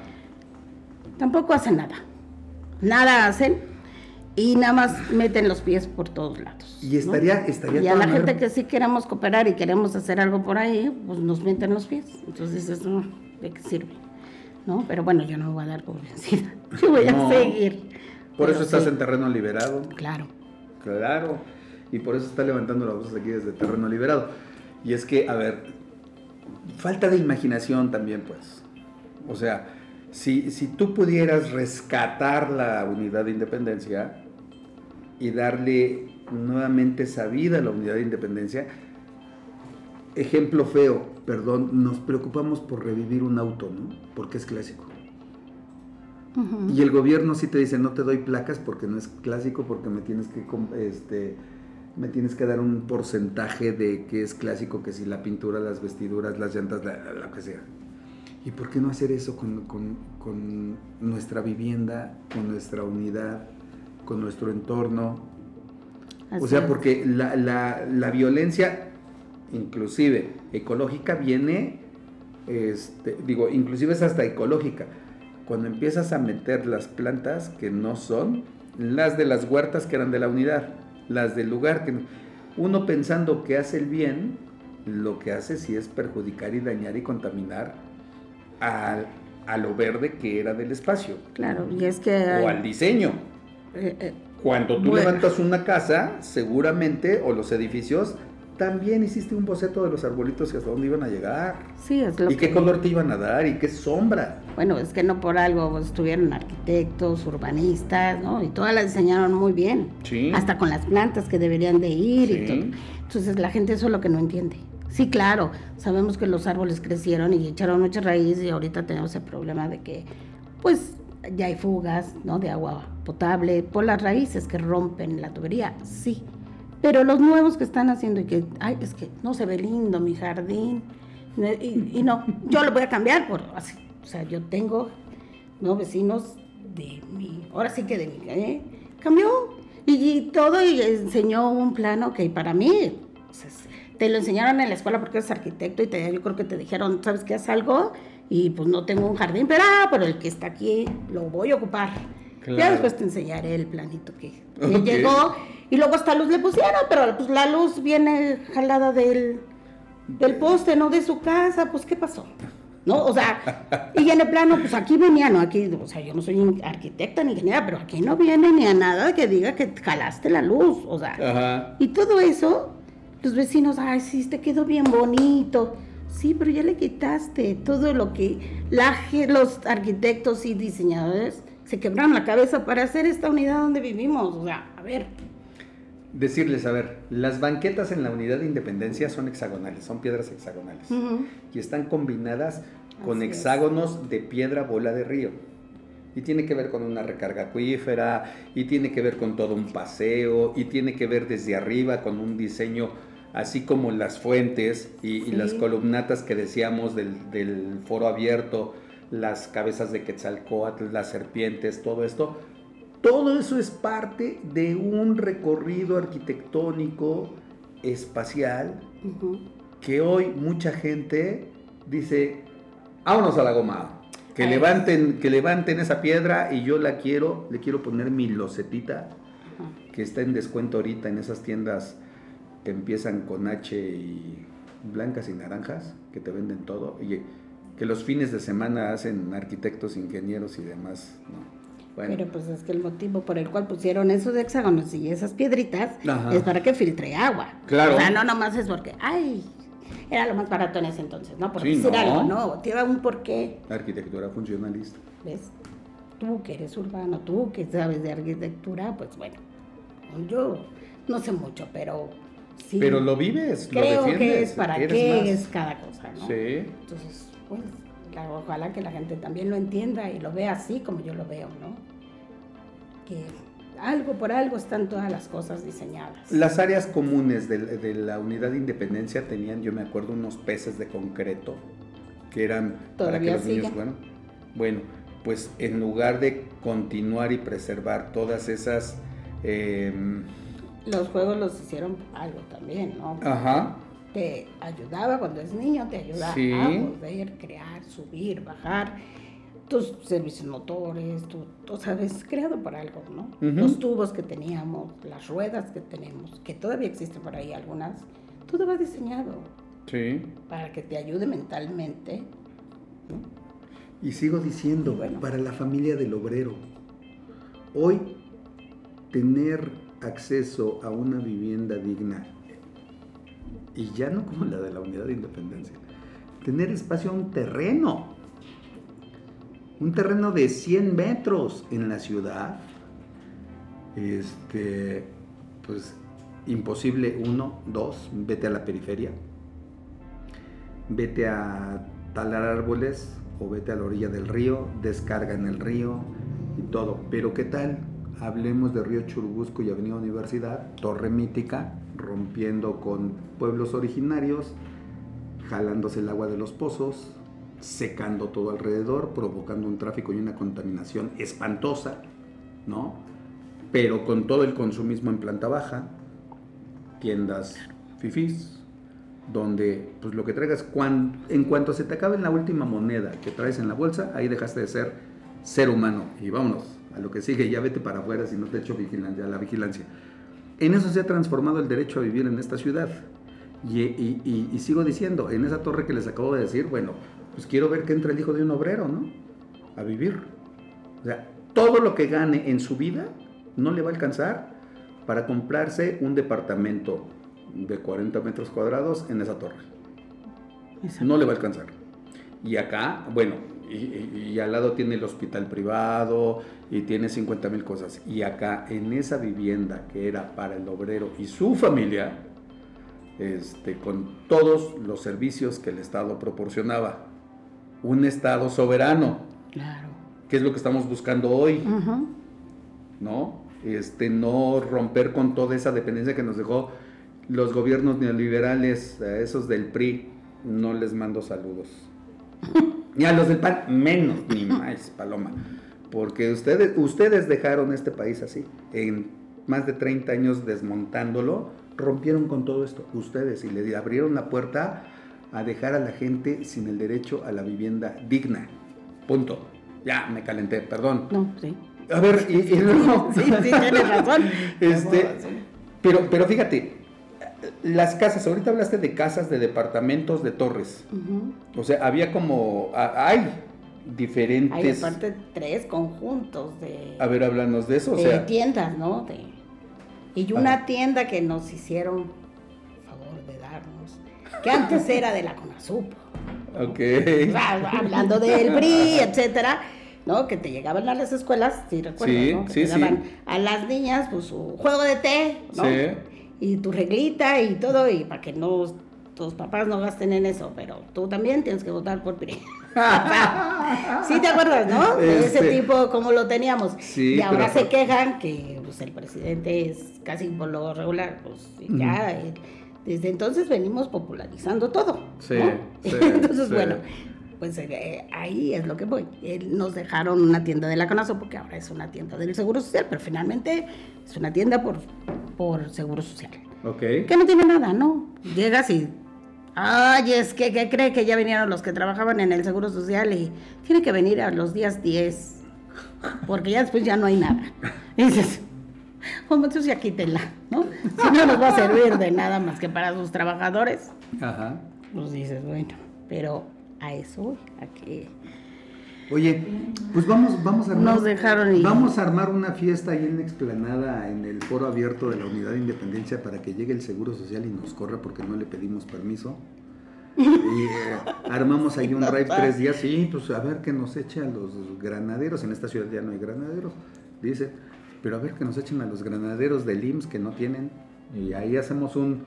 tampoco hacen nada. Nada hacen y nada más meten los pies por todos lados. Y estaría- estaría Y a la gente que sí queremos cooperar y queremos hacer algo por ahí, pues nos meten los pies. Entonces no, ¿de qué sirve? ¿No? Pero bueno, yo no me voy a dar por vencida. Yo voy No. a seguir. Por Pero eso estás sí, en terreno liberado. Claro. Claro. Y por eso está levantando la voz aquí desde terreno liberado. Y es que, a ver, falta de imaginación también, pues. O sea, si, si tú pudieras rescatar la unidad de independencia y darle nuevamente esa vida a la unidad de independencia, ejemplo feo, perdón, nos preocupamos por revivir un auto, ¿no? Porque es clásico. Y el gobierno sí te dice, no te doy placas porque no es clásico, porque me tienes que, este, me tienes que dar un porcentaje de que es clásico, que si la pintura, las vestiduras, las llantas, la- la- lo que sea. ¿Y por qué no hacer eso con, con- con nuestra vivienda, con nuestra unidad, con nuestro entorno? O sea, es. porque la, la- la violencia, inclusive ecológica, viene, este, digo, inclusive es hasta ecológica. Cuando empiezas a meter las plantas que no son, las de las huertas que eran de la unidad, las del lugar que no- uno pensando que hace el bien, lo que hace sí es perjudicar y dañar y contaminar al- a lo verde que era del espacio Claro, y es que... o al diseño. eh, eh, Cuando tú Bueno. levantas una casa, seguramente, o los edificios, también hiciste un boceto de los arbolitos y hasta dónde iban a llegar. sí, es lo ¿Y qué color te iban a dar? ¿Y qué sombra? Bueno, es que no por algo estuvieron arquitectos, urbanistas, ¿no? Y todas las diseñaron muy bien. Sí. Hasta con las plantas que deberían de ir y Sí. todo. Entonces la gente eso es lo que no entiende. Sí, claro, sabemos que los árboles crecieron y echaron mucha raíz y ahorita tenemos el problema de que, pues, ya hay fugas, ¿no? De agua potable por las raíces que rompen la tubería, sí. Pero los nuevos que están haciendo y que, ay, es que no se ve lindo mi jardín. Y, no, yo lo voy a cambiar por así. O sea, yo tengo, ¿no? Vecinos de mi, ahora sí que de mi, ¿eh? Cambió. Y, todo y enseñó un plano que para mí, sea, te lo enseñaron en la escuela porque eres arquitecto y te, yo creo que te dijeron, ¿sabes qué? Haz algo y pues no tengo un jardín, pero, ah, pero el que está aquí lo voy a ocupar. Claro. Ya después te enseñaré el planito que, que Ok. llegó y luego hasta luz le pusieron, pero pues la luz viene jalada del, del poste, no de su casa, pues ¿qué pasó? ¿No? O sea, y en el plano, pues aquí venía, no, aquí, o sea, yo no soy arquitecta ni ingeniera, pero aquí no viene ni a nada que diga que jalaste la luz, o sea, Ajá. y todo eso, los vecinos, ay, sí, te quedó bien bonito. Sí, pero ya le quitaste todo lo que la, los arquitectos y diseñadores se quebraron la cabeza para hacer esta unidad donde vivimos. O sea, a ver, Decirles, a ver, las banquetas en la unidad de independencia son hexagonales, son piedras hexagonales. Y están combinadas con Así es. hexágonos de piedra bola de río. Y tiene que ver con una recarga acuífera, y tiene que ver con todo un paseo, y tiene que ver desde arriba con un diseño así como las fuentes y, las columnatas que decíamos del, del foro abierto, las cabezas de Quetzalcoatl, las serpientes, todo esto. Todo eso es parte de un recorrido arquitectónico, espacial, que hoy mucha gente dice, vámonos a la goma, que levanten, que levanten esa piedra y yo la quiero, le quiero poner mi losetita, que está en descuento ahorita en esas tiendas que empiezan con H y blancas y naranjas, que te venden todo, y que los fines de semana hacen arquitectos, ingenieros y demás, ¿no? Bueno, Pero pues es que el motivo por el cual pusieron esos hexágonos y esas piedritas Ajá. es para que filtre agua. Claro. O sea, no nomás es porque, ay, era lo más barato en ese entonces, ¿no? Por Sí, decir no. algo, no, tiene un porqué. arquitectura funcionalista. ¿Ves? Tú que eres urbano, tú que sabes de arquitectura, pues bueno, yo no sé mucho, pero sí. Pero lo vives, lo creo que defiendes, es para qué más. es cada cosa, ¿no? Sí. Entonces, pues, ojalá que la gente también lo entienda y lo vea así como yo lo veo, ¿no? Que algo por algo están todas las cosas diseñadas. Las áreas comunes de, de la unidad de independencia tenían, yo me acuerdo, unos peces de concreto que eran para que los niños jugaran. Bueno, pues en lugar de continuar y preservar todas esas... em, Los juegos los hicieron algo también, ¿no? ajá, te ayudaba cuando es niño, te ayuda Sí. a poder crear, subir, bajar tus servicios motores, tú, tú sabes, creado por algo, ¿no? Los tubos que teníamos, las ruedas que tenemos, que todavía existen por ahí algunas, todo va diseñado sí. para que te ayude mentalmente, ¿no? Y sigo diciendo, Y bueno. para la familia del obrero, hoy tener acceso a una vivienda digna, y ya no como la de la unidad de independencia, tener espacio a un terreno, un terreno de 100 metros en la ciudad, este, pues imposible, uno, dos, vete a la periferia, vete a talar árboles o vete a la orilla del río, descarga en el río y todo. Pero ¿qué tal? Hablemos de Río Churubusco y Avenida Universidad, Torre Mítica, rompiendo con pueblos originarios, jalándose el agua de los pozos, secando todo alrededor, provocando un tráfico y una contaminación espantosa, ¿no? Pero con todo el consumismo en planta baja, tiendas fifís, donde pues lo que traigas, en cuanto se te acabe la última moneda que traes en la bolsa, ahí dejaste de ser ser humano y vámonos a lo que sigue, ya vete para afuera si no te echo vigilancia, la vigilancia. En eso se ha transformado el derecho a vivir en esta ciudad. Y, y- y- y sigo diciendo, en esa torre que les acabo de decir, bueno, pues quiero ver que entra el hijo de un obrero, ¿no? A vivir. O sea, todo lo que gane en su vida no le va a alcanzar para comprarse un departamento de 40 metros cuadrados en esa torre. Exacto. No le va a alcanzar. Y acá, bueno, y, y- al lado tiene el hospital privado y tiene 50 mil cosas. Y acá, en esa vivienda que era para el obrero y su familia, este, con todos los servicios que el Estado proporcionaba. Un Estado soberano, Claro. que es lo que estamos buscando hoy. ¿no? Este, no romper con toda esa dependencia que nos dejó los gobiernos neoliberales, a esos del PRI, no les mando saludos. Ni a los del PAN, menos, ni más, Paloma. Porque ustedes, ustedes dejaron este país así, en más de 30 años desmontándolo, rompieron con todo esto, ustedes, y le abrieron la puerta a dejar a la gente sin el derecho a la vivienda digna. Punto. Ya, me calenté, perdón. No, sí. A ver, y, Sí, sí, tienes razón. Este, pero, pero fíjate, las casas, ahorita hablaste de casas, de departamentos, de torres. O sea, había como, a- hay Hay diferentes... aparte tres conjuntos de, A ver, háblanos de eso, o de sea... tiendas, ¿no? De, y una tienda que nos hicieron favor de darnos, que antes era de la CONASUP. Ok. Sea, hablando del PRI, etcétera, ¿no? Que te llegaban a las escuelas, si recuerdas, Sí, ¿no? Que sí, te daban a las niñas pues su juego de té, ¿no? Sí. Y tu reglita y todo, y para que no tus papás no gasten en eso, pero tú también tienes que votar por PRI. Sí te acuerdas, ¿no? De ese Este. tipo como lo teníamos. Sí, y ahora pero- se quejan que pues, el presidente es casi por lo regular, pues ya eh, desde entonces venimos popularizando todo. Sí, ¿no? sí, entonces, sí. bueno, pues eh, ahí es lo que voy. Eh, nos dejaron una tienda de la Conazo porque ahora es una tienda del Seguro Social, pero finalmente es una tienda por, por Seguro Social. Ok. Que no tiene nada, ¿no? Llegas y. Ay, es que, ¿qué cree que ya vinieron los que trabajaban en el Seguro Social y tiene que venir a los días 10? Porque ya después ya no hay nada. Y dices, como entonces ya quítenla, ¿no? Si no nos va a servir de nada más que para sus trabajadores, Ajá. pues dices, bueno, pero a eso, voy, a que Oye, pues vamos, vamos a armar. Nos dejaron ir. Vamos a armar una fiesta ahí en la explanada, en el foro abierto de la Unidad de Independencia para que llegue el Seguro Social y nos corra porque no le pedimos permiso. Y eh, armamos ahí un ride tres días, sí, pues a ver que nos eche a los granaderos. En esta ciudad ya no hay granaderos, dice. Pero a ver que nos echen a los granaderos del IMSS que no tienen. Y ahí hacemos un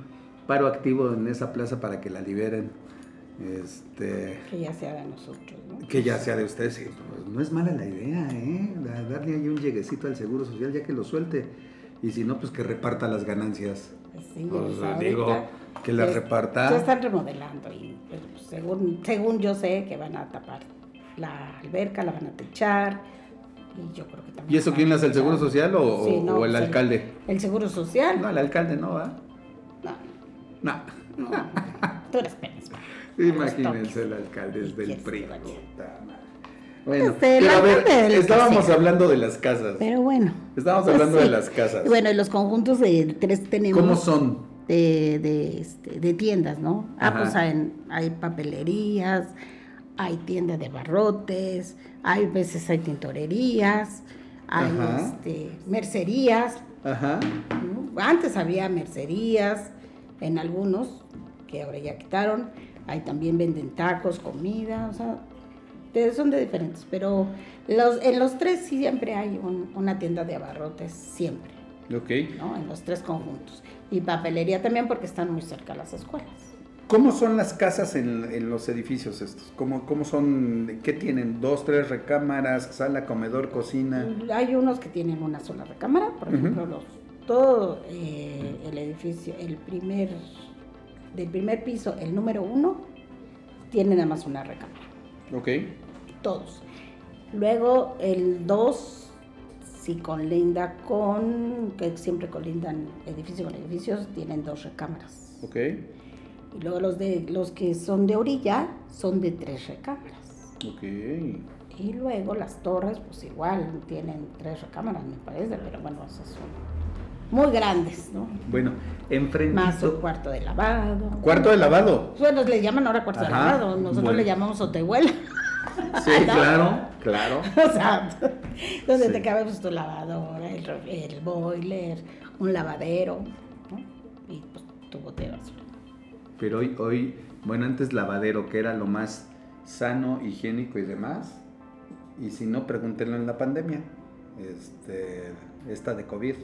paro activo en esa plaza para que la liberen. Este. que ya se haga nosotros, ¿no? Que ya sea de ustedes, sí, pues, no es mala la idea, ¿eh? Da- Darle ahí un lleguecito al Seguro Social ya que lo suelte. Y si no, pues que reparta las ganancias. Pues sí, Pues, sea, digo, que la ya- reparta. Ya están remodelando y pues, según, según yo sé que van a tapar la alberca, la van a techar y yo creo que también. ¿Y eso quién hace, el Seguro. Social o, Sí, no, o el pues, alcalde? El Seguro Social. No, el alcalde no, ¿va? No, No. no, tú eres. Imagínense el alcalde es ¿Y del PRI. Bueno, pero a ver, estábamos hablando de las casas. Pero bueno. Estábamos pues hablando de las casas. Bueno, y los conjuntos de tres tenemos. ¿Cómo son? de, de, este, de tiendas, ¿no? Ah, pues hay, hay papelerías, hay tiendas de barrotes, hay veces hay tintorerías, hay Ajá. este, mercerías. Ajá. ¿no? Antes había mercerías en algunos, que ahora ya quitaron. Hay también venden tacos, comida, o sea, son de diferentes. Pero los, en los tres sí siempre hay un- una tienda de abarrotes, siempre. Ok. ¿no? En los tres conjuntos. Y papelería también porque están muy cerca las escuelas. ¿Cómo son las casas en, en los edificios estos? ¿Cómo, ¿Cómo son? ¿Qué tienen? ¿Dos, tres recámaras? ¿Sala, comedor, cocina? Hay unos que tienen una sola recámara, por ejemplo, los, todo eh, el edificio, el primer, del primer piso, el número uno, tiene nada más una recámara. Ok. todos. Luego el 2, si colinda con, que siempre colindan edificio con edificios, tienen dos recámaras. Ok. Y luego los, de, los que son de orilla son de tres recámaras. Ok. Y luego las torres, pues igual, tienen tres recámaras, me parece, pero bueno, esas son muy grandes, ¿no? Bueno, enfrente. Más un cuarto de lavado. Cuarto de lavado. Bueno, le llaman ahora cuarto de lavado, nosotros bueno. le llamamos hotehuela. Sí, claro, claro. o sea, donde Sí. te cabe pues, tu lavadora, el, el boiler, un lavadero, ¿no? Y pues tu bote. Pero hoy, hoy, bueno, antes lavadero, que era lo más sano, higiénico y demás. Y si no, pregúntenlo en la pandemia, este, esta de COVID,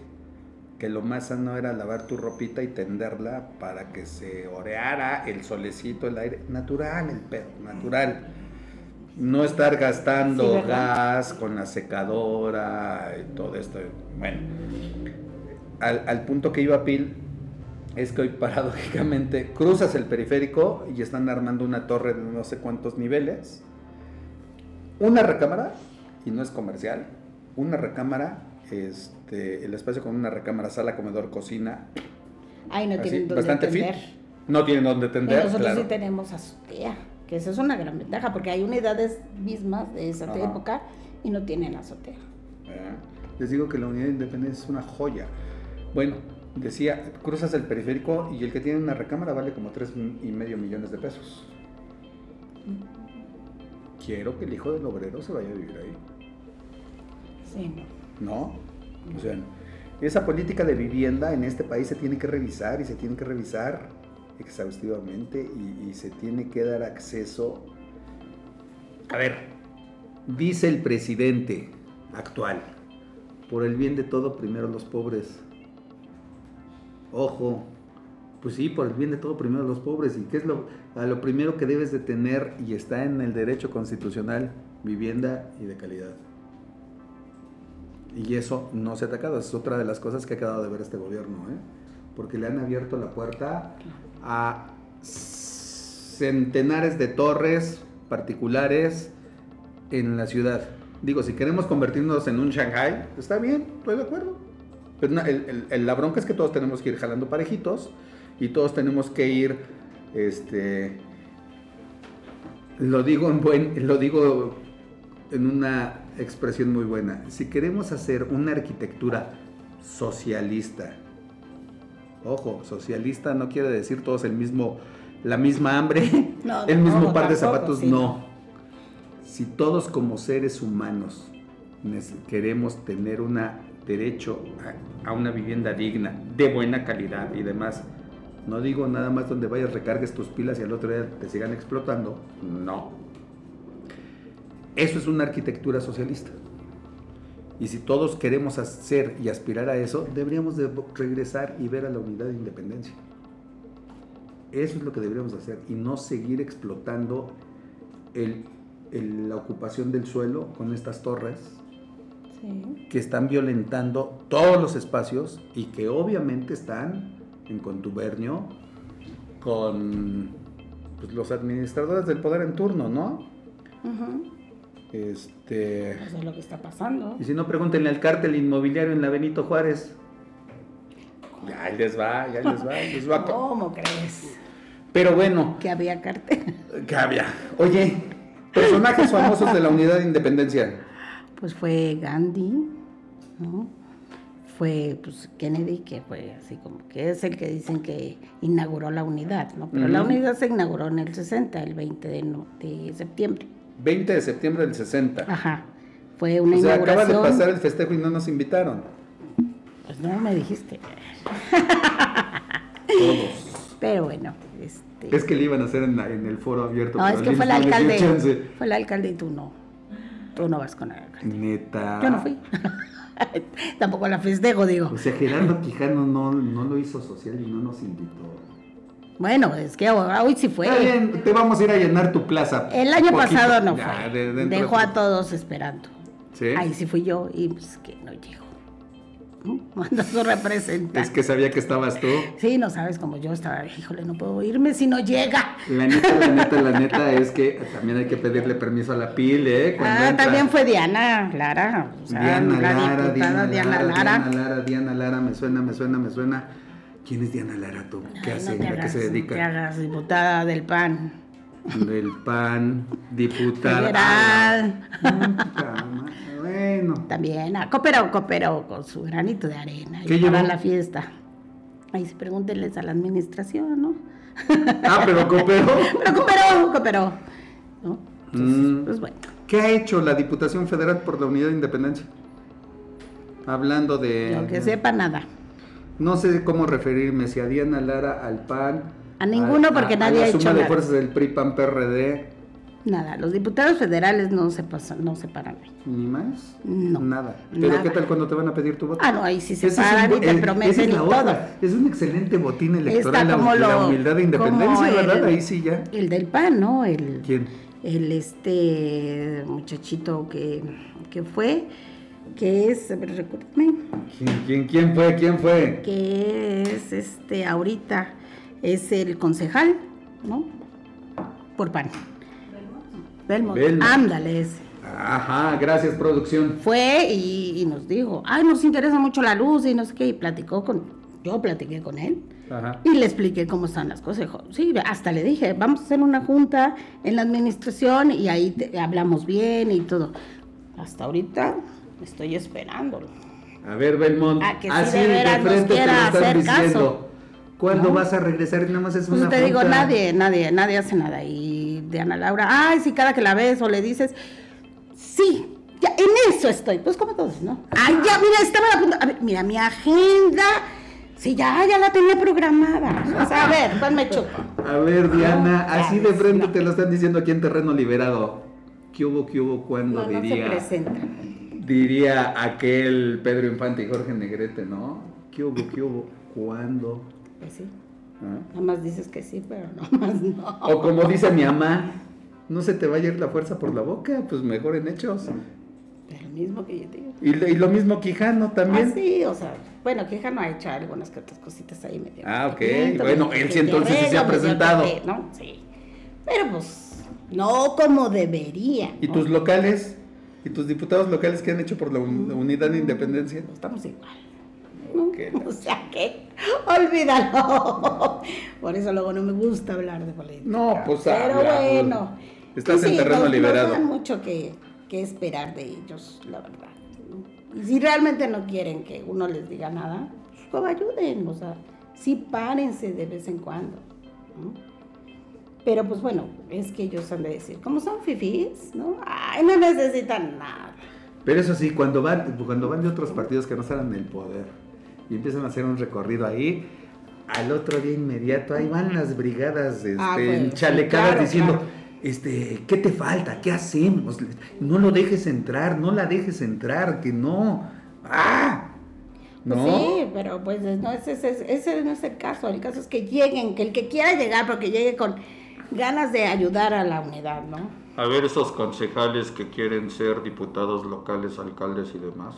que lo más sano era lavar tu ropita y tenderla para que se oreara el solecito, el aire, natural, el pedo, natural. No estar gastando gas con la secadora y todo esto. Bueno, al, al punto que iba Pil es que hoy paradójicamente cruzas el periférico y están armando una torre de no sé cuántos niveles. Una recámara, y no es comercial, una recámara, este, el espacio con una recámara, sala, comedor, cocina, Ay, no así, tienen donde bastante tender. fit. No tienen donde tender, nosotros claro. sí tenemos azotea, que esa es una gran ventaja, porque hay unidades mismas de esa Ajá. época y no tienen azotea. ¿verdad? Les digo que la unidad de independencia es una joya. Bueno, decía, cruzas el periférico y el que tiene una recámara vale como tres y medio millones de pesos. Quiero que el hijo del obrero se vaya a vivir ahí. Sí, no. ¿No? O sea, esa política de vivienda en este país se tiene que revisar y se tiene que revisar exhaustivamente y, y se tiene que dar acceso. A ver, dice el presidente actual, por el bien de todo, primero los pobres. Ojo, pues sí, por el bien de todo, primero los pobres. ¿Y qué es lo, a lo primero que debes de tener y está en el derecho constitucional? Vivienda y de calidad. Y eso no se ha atacado, es otra de las cosas que ha quedado de ver este gobierno, ¿eh? porque le han abierto la puerta a centenares de torres particulares en la ciudad. Digo, si queremos convertirnos en un Shanghai, está bien, estoy de acuerdo. Pero el- el- la bronca es que todos tenemos que ir jalando parejitos y todos tenemos que ir, este, lo digo en buen, lo digo en una expresión muy buena. Si queremos hacer una arquitectura socialista, ojo, socialista no quiere decir todos el mismo, la misma hambre, No, el mismo no, par de tampoco, zapatos, sí, no. Si todos como seres humanos queremos tener una derecho a, a una vivienda digna, de buena calidad y demás, no digo nada más donde vayas, recargues tus pilas y al otro día te sigan explotando, no. Eso es una arquitectura socialista. Y si todos queremos hacer y aspirar a eso, deberíamos de regresar y ver a la unidad de independencia. Eso es lo que deberíamos hacer y no seguir explotando el- el- la ocupación del suelo con estas torres Sí. que están violentando todos los espacios y que obviamente están en contubernio con pues, los administradores del poder en turno, ¿no? Ujú. Este, Eso es lo que está pasando. y si no, pregúntenle al cártel inmobiliario en la Benito Juárez. Ya ahí les va, ya les va, les va. ¿Cómo crees Pero bueno, que había cartel? ¿qué había? Oye, personajes famosos de la unidad de independencia. Pues fue Gandhi, ¿no? Fue pues, Kennedy, que fue así como que es el que dicen que inauguró la unidad, ¿no? Pero la unidad se inauguró en el 60, el 20 de, no- de septiembre. 20 de septiembre del 60. Ajá. Fue una O sea, acaba de inauguración. pasar el festejo y no nos invitaron. Pues no me dijiste. Todos. Pero bueno, este. Es que le iban a hacer en, la- en el foro abierto. no, es que fue el alcalde. Fue el alcalde y tú no. Tú no vas con el alcalde. Neta. Yo no fui. Tampoco la festejo, digo. O sea, Gerardo Quijano no, no lo hizo social y no nos invitó. Bueno, es que hoy sí fue. Bien, te vamos a ir a llenar tu plaza. El año Poquito. pasado no Ya, fue. de- dentro Dejó de- a todos esperando. ¿Sí? Ahí sí fui yo y pues que no llegó. Manda su representante. Es que sabía que estabas tú. Sí, no sabes cómo yo estaba, híjole, no puedo irme si no llega. La neta, la neta, la neta es que también hay que pedirle permiso a la PIL, ¿eh? Cuando Ah, entra. también fue Diana Lara. O sea, Diana la Lara, Diana, Diana Lara. Diana Lara, Diana Lara, me suena, me suena, me suena. ¿Quién es Diana Lara tú? ¿Qué Ay, hace? no ¿A qué se no te dedica? hagas, diputada del PAN. Del PAN, diputada. Federal. Bueno. También, ah, cooperó, cooperó con su granito de arena. ¿Qué llevó? la fiesta. Ahí sí, pregúntenles a la administración, ¿no? Ah, pero cooperó. Pero cooperó, cooperó. ¿No? Entonces, Mm. pues bueno. ¿Qué ha hecho la Diputación Federal por la Unidad de Independencia? Hablando de... Yo que sepa nada. No sé cómo referirme, si a Diana Lara, al PAN... A ninguno, porque nadie la ha hecho suma de nada. fuerzas del PRI, PAN, PRD, Nada. Los diputados federales no se pasan, no se paran ni más. No, Nada. Pero nada. ¿qué tal cuando te van a pedir tu voto? Ah, no, ahí sí se Ese es paran un- y te eh, prometen y la todo. Es un excelente botín electoral, la, como la lo- humildad de independencia, el- ¿verdad? Ahí sí ya. El del PAN, ¿no? El, ¿Quién? el este muchachito que, que fue, que es, a ver, recuérdame, ¿Quién, quién, quién fue? ¿Quién fue? que es este ahorita, es el concejal, ¿no? Por PAN. Belmont. Belmont. Ándale, ese. Ajá, gracias producción. Fue y, y nos dijo, ay, nos interesa mucho la luz y no sé qué, y platicó con, yo platiqué con él. Ajá. Y le expliqué cómo están las cosas. Dijo, sí, hasta le dije, vamos a hacer una junta en la administración y ahí te- hablamos bien y todo. Hasta ahorita estoy esperándolo. A ver, Belmont, Ah, que sí, así de veras nos frente te lo quiera están hacer diciendo. caso. ¿Cuándo ¿No? vas a regresar? Nada más es Pues una te digo, nadie, nadie, nadie hace nada. Y de Ana Laura, ay, si cada que la ves o le dices, sí, ya en eso estoy. Pues como todos, ¿no? Ay, ya, mira, estaba a punto. A ver, mira, mi agenda. Sí, ya, ya la tenía programada. O sea, a ver, ¿cuál me chupa? A ver, Diana, No, así de frente te lo están diciendo aquí en terreno liberado. ¿Qué hubo, qué hubo, cuándo? No, no se diría, presentan. Diría aquel Pedro Infante y Jorge Negrete, ¿no? ¿Qué hubo, qué hubo, cuándo? Pues sí. ¿Ah? Nada más dices que sí, pero no más no. O como dice mi mamá, no se te va a ir la fuerza por la boca, pues mejor en hechos. Pero lo mismo que yo digo. Y, y lo mismo Quijano también. Ah, sí, o sea, bueno, que no ha hecho algunas que otras cositas ahí medio. Ah, ok. Bueno, él sí entonces se ha presentado. ¿no? Sí. Pero pues, no como debería. ¿Y tus locales? ¿Y tus diputados locales qué han hecho por la un- unidad de independencia? Estamos igual. ¿no? O sea que, olvídalo. Por eso luego no me gusta hablar de política. No, pues, Pero habla, bueno. Estás en sí, terreno liberado. Dan mucho que, que esperar de ellos, la verdad. ¿no? Y si realmente no quieren que uno les diga nada, pues ayuden, o sea, sí párense de vez en cuando. ¿no? Pero pues bueno, es que ellos han de decir, como son fifís, ¿no? Ay, no necesitan nada. Pero eso sí, cuando van, cuando van de otros partidos que no están en el poder y empiezan a hacer un recorrido ahí, al otro día inmediato ahí van las brigadas este, Ah, enchalecadas claro, diciendo, claro. este, ¿qué te falta? ¿Qué hacemos? No lo dejes entrar, no la dejes entrar, que no. ¡Ah! Pues ¿No? sí, pero pues no, ese, ese- ese no es el caso. El caso es que lleguen, que el que quiera llegar, porque llegue con ganas de ayudar a la unidad, ¿no? A ver esos concejales que quieren ser diputados locales, alcaldes y demás.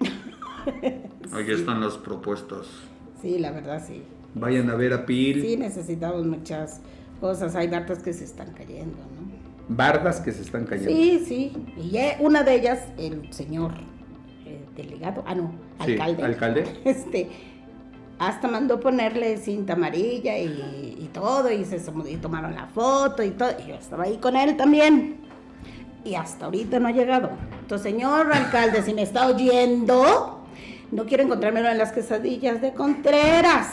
Ahí están las propuestas. Sí, la verdad sí. Vayan a ver a Pil, Sí, necesitamos muchas cosas. Hay barcas que se están cayendo, ¿no? bardas que se están cayendo. Sí, sí. Y ya una de ellas, el señor eh, delegado, ah, no, Sí, alcalde. alcalde. Este, hasta mandó ponerle cinta amarilla y, y todo, y, se, y tomaron la foto y todo. Y yo estaba ahí con él también. Y hasta ahorita no ha llegado. Entonces, señor alcalde, si me está oyendo, no quiero encontrármelo en las quesadillas de Contreras.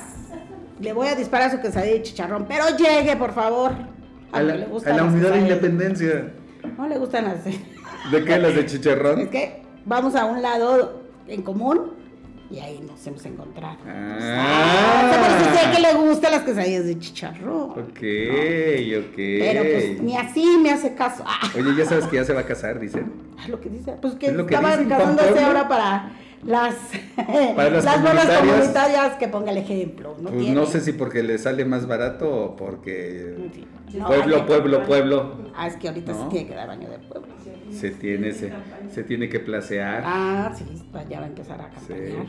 Le voy a disparar su quesadilla de chicharrón, pero llegue, por favor. A la, le a la unidad de independencia. No le gustan las... ¿De qué? ¿Las de chicharrón? Es que vamos a un lado en común y ahí nos hemos encontrado. Ah. Ah, por si sé que le gustan las quesadillas de chicharrón. Ok, ok. Pero pues ni así me hace caso. Ah, Oye, ya sabes que ya se va a casar, dicen. es lo que dice. Pues que Es lo que estaban dicen, casándose ahora para, las, Para las las bolas comunitarias. que ponga el ejemplo. No, Pues tiene. no sé si porque le sale más barato o porque Sí. No, pueblo, que- pueblo, pueblo, Ah, es que ahorita No. se tiene que dar baño de pueblo. se tiene, se, se tiene que placear. Ah, sí, pues ya va a empezar a Sí. campañar.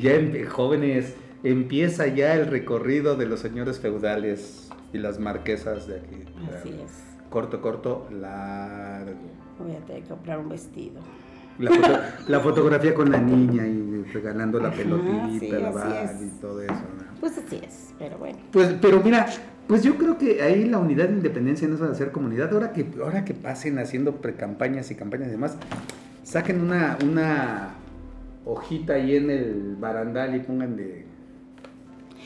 Ya empe- jóvenes, empieza ya el recorrido de los señores feudales y las marquesas de aquí. Así es. Corto, corto, largo. Voy a tener que comprar un vestido. La, foto- la fotografía con la niña y regalando la Ajá, pelotita, sí, la bala y todo eso. ¿no? Pues así es, pero bueno. Pues, pero mira, pues yo creo que ahí la unidad de independencia no es de hacer comunidad. Ahora que, ahora que pasen haciendo precampañas y campañas y demás, saquen una, una hojita ahí en el barandal y pongan de.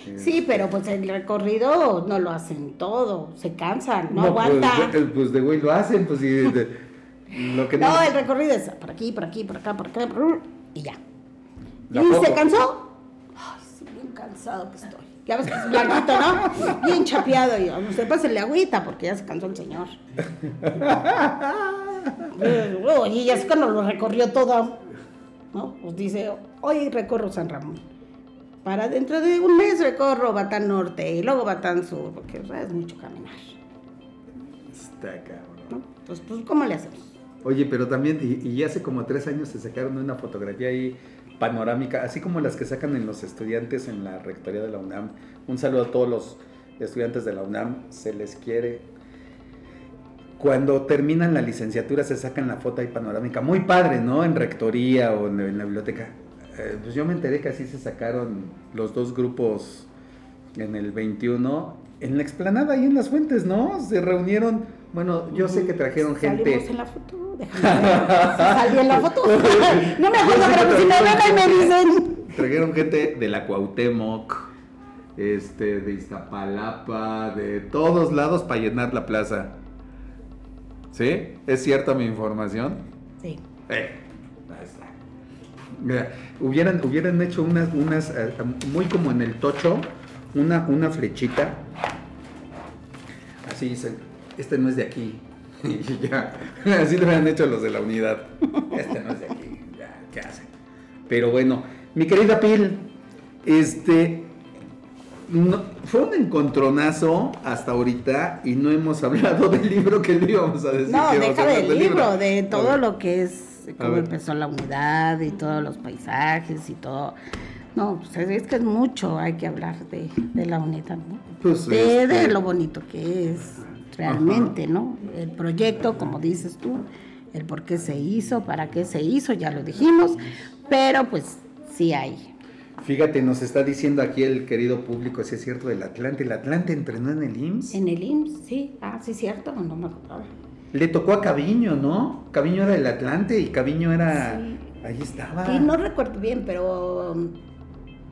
de- Sí, pero pues el recorrido no lo hacen todo, se cansan, no, pues, aguanta. de- pues de güey lo hacen, pues y de- lo que No, el recorrido es por aquí, por aquí, por acá, por acá, por- y ya. La ¿Y foto. se cansó? Ay, sí, bien cansado que estoy. Ya ves que es blanquito, ¿no? Bien chapeado. Y se pásenle agüita porque ya se cansó el señor. Y ya es cuando lo recorrió todo. ¿No? Pues dice, hoy recorro San Ramón. Para dentro de un mes recorro Batán Norte y luego Batán Sur, porque es mucho caminar. Está cabrón. ¿no? Pues, pues, ¿cómo le hacemos? Oye, pero también, y, y hace como tres años se sacaron una fotografía ahí panorámica, así como las que sacan en los estudiantes en la rectoría de la UNAM. Un saludo a todos los estudiantes de la UNAM, se les quiere. Cuando terminan la licenciatura se sacan la foto ahí panorámica, muy padre, ¿no? En rectoría o en, la biblioteca. Eh, pues yo me enteré que así se sacaron los dos grupos en el 21, en la explanada y en las fuentes, ¿no? Se reunieron, bueno, yo sé que trajeron gente... En la foto. Salí en la foto. no me acuerdo, pero si me ven me dicen. Trajeron gente de la Cuauhtémoc, este, de Iztapalapa, de todos lados para llenar la plaza. ¿Sí? ¿Es cierta mi información? Sí. Eh, ahí está. Mira, hubieran, hubieran hecho unas, unas eh, muy como en el tocho, una, una flechita. Así dicen, este no es de aquí. Y ya, así lo hubieran hecho los de la unidad. Este no es de aquí. Ya, ¿qué hacen? Pero bueno, mi querida Pil, este. no- fue un encontronazo hasta ahorita y no hemos hablado del libro que le íbamos a decir. No, deja del libro, A de todo lo que es, cómo empezó la unidad y todos los paisajes y todo. No, pues es que es mucho, hay que hablar de, de la unidad, ¿no? Pues, de, de este- lo bonito que es realmente, ¿no? El proyecto, como dices tú, el por qué se hizo, para qué se hizo, ya lo dijimos, pero pues sí hay. Fíjate, nos está diciendo aquí el querido público, si es cierto, del Atlante. ¿El Atlante entrenó en el IMSS? En el IMSS, sí, ah, sí, cierto, no me acordaba. Le tocó a Caviño, ¿no? Caviño era el Atlante y Caviño era... Sí. Ahí estaba. Sí, no recuerdo bien, pero um,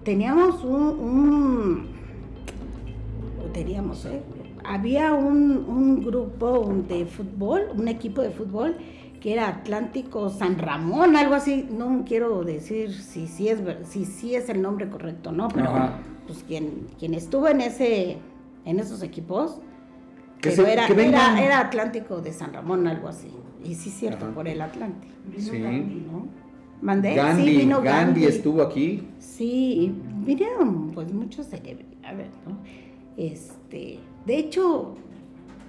teníamos un, teníamos, ¿eh? Había un, un grupo de fútbol, un equipo de fútbol que era Atlántico San Ramón, algo así. No quiero decir si sí es si, sí es el nombre correcto, ¿no? Pero Ajá. pues quien, quien estuvo en ese en esos equipos, Que pero se- era, que vengan- era, era Atlántico de San Ramón, algo así. Y sí, cierto, Ajá. por el Atlante. Sí. ¿no? Mandé, Gandhi, sí, vino Gandhi Gandhi. estuvo aquí. Sí, vinieron pues muchos celebridades, ¿no? Este, de hecho,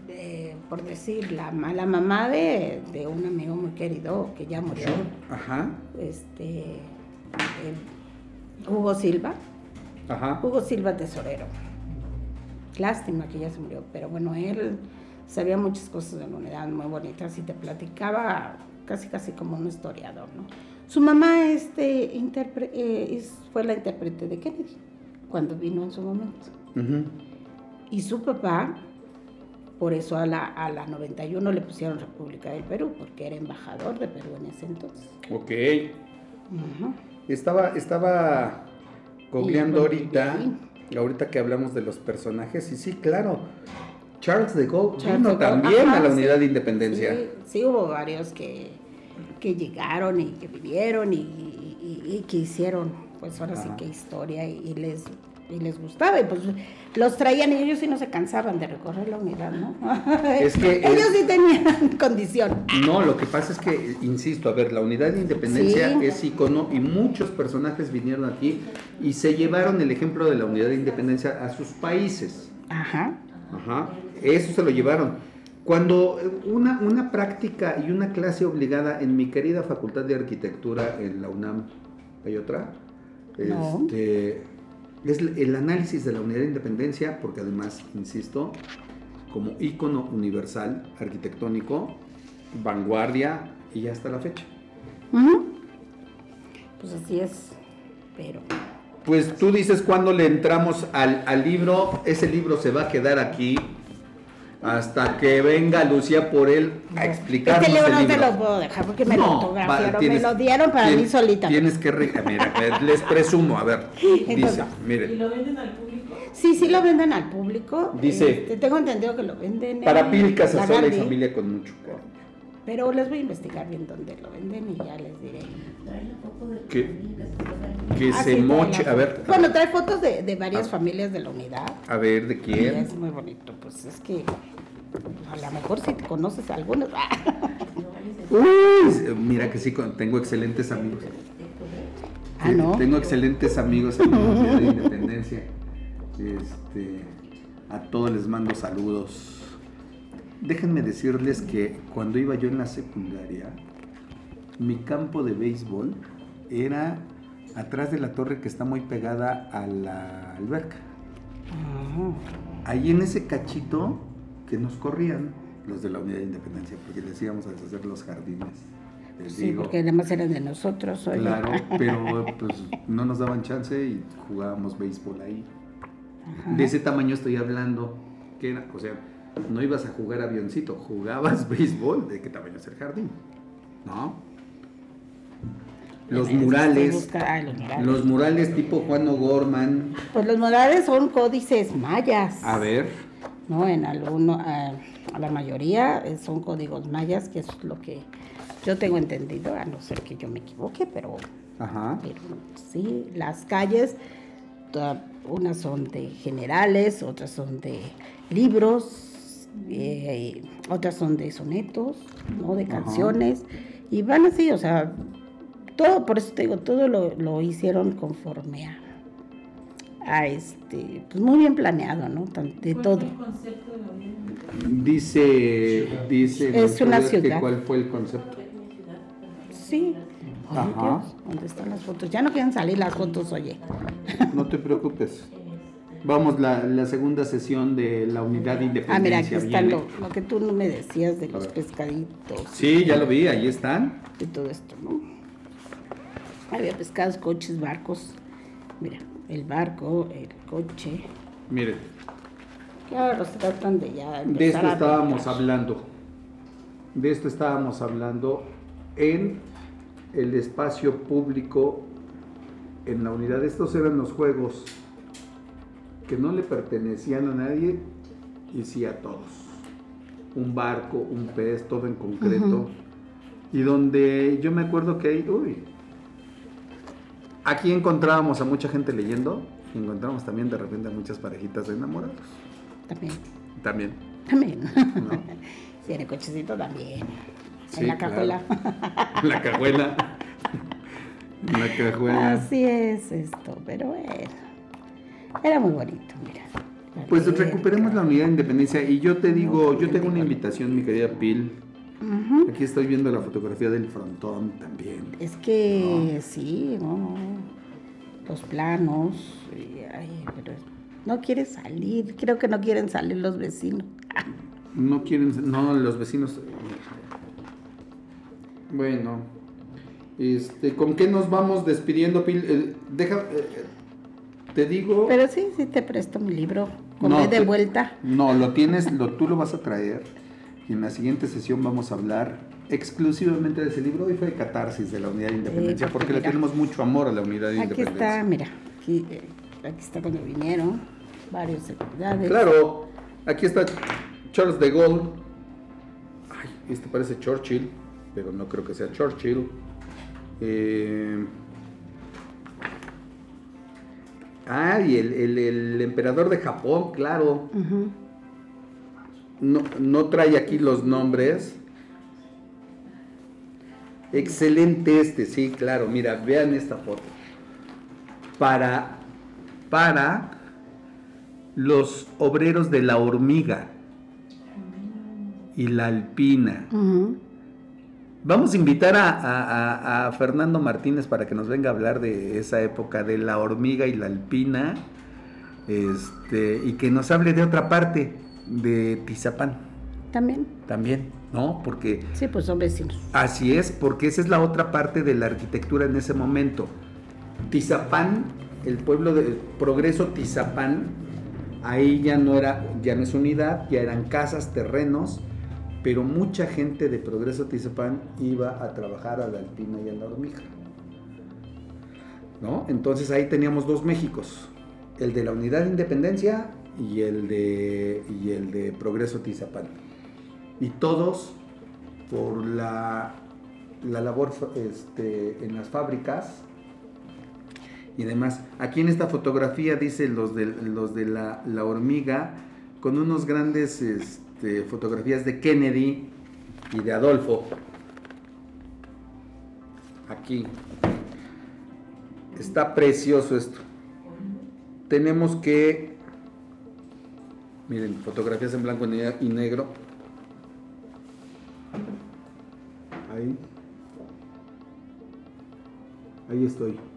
eh, por decir, la, la mamá de, de un amigo muy querido que ya murió, Ajá, este, eh, Hugo Silva, ajá. Hugo Silva Tesorero. Lástima que ya se murió, pero bueno, él sabía muchas cosas de la unidad muy bonitas y te platicaba casi casi como un historiador, ¿no? Su mamá este, interpre- eh, es- fue la intérprete de Kennedy cuando vino en su momento. Y su papá, por eso a la, a la 91 le pusieron República del Perú, porque era embajador de Perú en ese entonces. Ok. Estaba, estaba googleando ahorita, y ahorita que hablamos de los personajes, y sí, claro, Charles de Gaulle Charles vino de Gaulle, también ajá, a la sí. unidad de independencia. Sí, sí hubo varios que, que llegaron y que vivieron y, y- y que hicieron, pues ahora sí que historia y, y les y les gustaba y pues los traían y ellos sí no se cansaban de recorrer la unidad, ¿no? Es que ellos es- sí tenían condición. No, lo que pasa es que, insisto, a ver, la unidad de independencia Sí. es icono y muchos personajes vinieron aquí y se llevaron el ejemplo de la unidad de independencia a sus países. Ajá. Ajá, eso se lo llevaron. Cuando una, una práctica y una clase obligada en mi querida Facultad de Arquitectura en la UNAM, ¿hay otra? No. Este, es el análisis de la unidad de independencia, porque además, insisto, como ícono universal arquitectónico, vanguardia y hasta la fecha. Ujú. Pues así es. Pero. Pues tú dices cuando le entramos al, al libro, ese libro se va a quedar aquí hasta que venga Lucía por él a explicarnos Este libro el no te lo puedo dejar porque me lo No, autografiaron, va- tienes- me lo dieron para mí solita. Tienes que... re- Mira, a ver, les presumo, a ver, dice, Entonces, mire, Sí, sí lo venden al público. Dice- Este, tengo entendido que lo venden para en Pil Casasola y familia con mucho cariño. Pero les voy a investigar bien dónde lo venden y ya les diré. Que, que Ah, se sí, moche, a ver, Bueno, trae fotos de, de varias Ah. familias de la unidad. a ver, ¿de Y quién? es muy bonito. Pues es que a lo mejor si conoces a algunos. Uy, mira que sí, tengo excelentes amigos. Ah, ¿no? Tengo excelentes amigos en la de Independencia. Este, a todos les mando saludos. Déjenme decirles que cuando iba yo en la secundaria, mi campo de béisbol era atrás de la torre que está muy pegada a la alberca. Ah, Ahí en ese cachito que nos corrían los de la Unidad de Independencia, porque les íbamos a deshacer los jardines. Les sí, digo. porque además eran de nosotros. oye. Claro, pero pues no nos daban chance y jugábamos béisbol ahí. Ajá. De ese tamaño estoy hablando, que era, o sea, no ibas a jugar avioncito, jugabas béisbol, ¿de qué tamaño es el jardín? ¿No? Los Estoy murales, busca- ah, los murales. los murales tipo Juan O'Gorman. Pues los murales son códices mayas. A ver, No, en alguno, a, a la mayoría eh, son códigos mayas, que es lo que yo tengo entendido, a no ser que yo me equivoque, pero, ajá, pero sí, las calles, toda- unas son de generales, otras son de libros, eh, otras son de sonetos, ¿no? De Ajá. canciones, y van así, o sea, todo, por eso te digo, todo lo, lo hicieron conforme a, a este, pues muy bien planeado, ¿no? De todo. dice, dice, Es una que ciudad. ¿cuál fue el concepto? Sí. Oye, Ajá. Dios, ¿dónde están las fotos? Ya no quieren salir las fotos, oye. No te preocupes. Vamos, la, la segunda sesión de la unidad de independencia. Ah, mira, aquí está lo, lo que tú no me decías de los pescaditos Sí, ya lo vi, ahí están. y todo esto, ¿no? Había pescados, coches, barcos. Mira, el barco, el coche. Miren, ahora los tratan de ya de esto a estábamos hablando. De esto estábamos hablando en el espacio público, en la unidad. Estos eran los juegos que no le pertenecían a nadie y sí a todos. Un barco, un pez, todo en concreto. Y donde yo me acuerdo que ahí, uy, aquí encontrábamos a mucha gente leyendo y encontramos también de repente a muchas parejitas de enamorados. También, También. también. ¿no? sí, en el cochecito también. Sí, en la claro. cajuela. La cajuela. La cajuela. Así es esto, pero bueno. Era muy bonito, mira. Pues recuperemos la unidad de independencia y yo te digo, yo tengo una invitación, mi querida Pil. Aquí estoy viendo la fotografía del frontón también. Es que sí, no. Los planos. ay, pero no quiere salir. Creo que no quieren salir los vecinos. No quieren, no, los vecinos. Bueno, este, ¿con qué nos vamos despidiendo, Pil? Eh, deja, eh, te digo. Pero sí, sí te presto mi libro. No, de vuelta. No, lo tienes, lo, tú lo vas a traer. Y en la siguiente sesión vamos a hablar exclusivamente de ese libro. Hoy fue de catarsis de la unidad de independencia, porque le mira. tenemos mucho amor a la unidad de Aquí independencia. está, mira. Aquí, eh, aquí está cuando vinieron. Varios seguridades. Claro, aquí está Charles de Gaulle. Ay, este parece Churchill, pero no creo que sea Churchill. Eh, Ah, y el, el- el emperador de Japón, claro. No, no trae aquí los nombres. Excelente este, sí, claro. Mira, vean esta foto. Para, para los obreros de la hormiga y la alpina. Vamos a invitar a, a- a- a Fernando Martínez para que nos venga a hablar de esa época de la hormiga y la alpina. Este, y que nos hable de otra parte, de Tizapán También. también, ¿no? Porque Sí, pues son vecinos. así es, porque esa es la otra parte de la arquitectura en ese momento. Tizapán, el pueblo de Progreso Tizapán, ahí ya no era, ya no es unidad, ya eran casas, terrenos, pero mucha gente de Progreso Tizapán iba a trabajar a la Alpina y a la Hormiga. ¿No? Entonces ahí teníamos dos Méxicos, el de la Unidad de Independencia y el de, y el de Progreso Tizapán. Y todos por la, la labor este, en las fábricas y demás. Aquí en esta fotografía dice los de, los de la, la hormiga con unos grandes este, fotografías de Kennedy y de Adolfo. Aquí. Está precioso esto. Tenemos que... Miren, fotografías en blanco y negro. Ahí. Ahí estoy.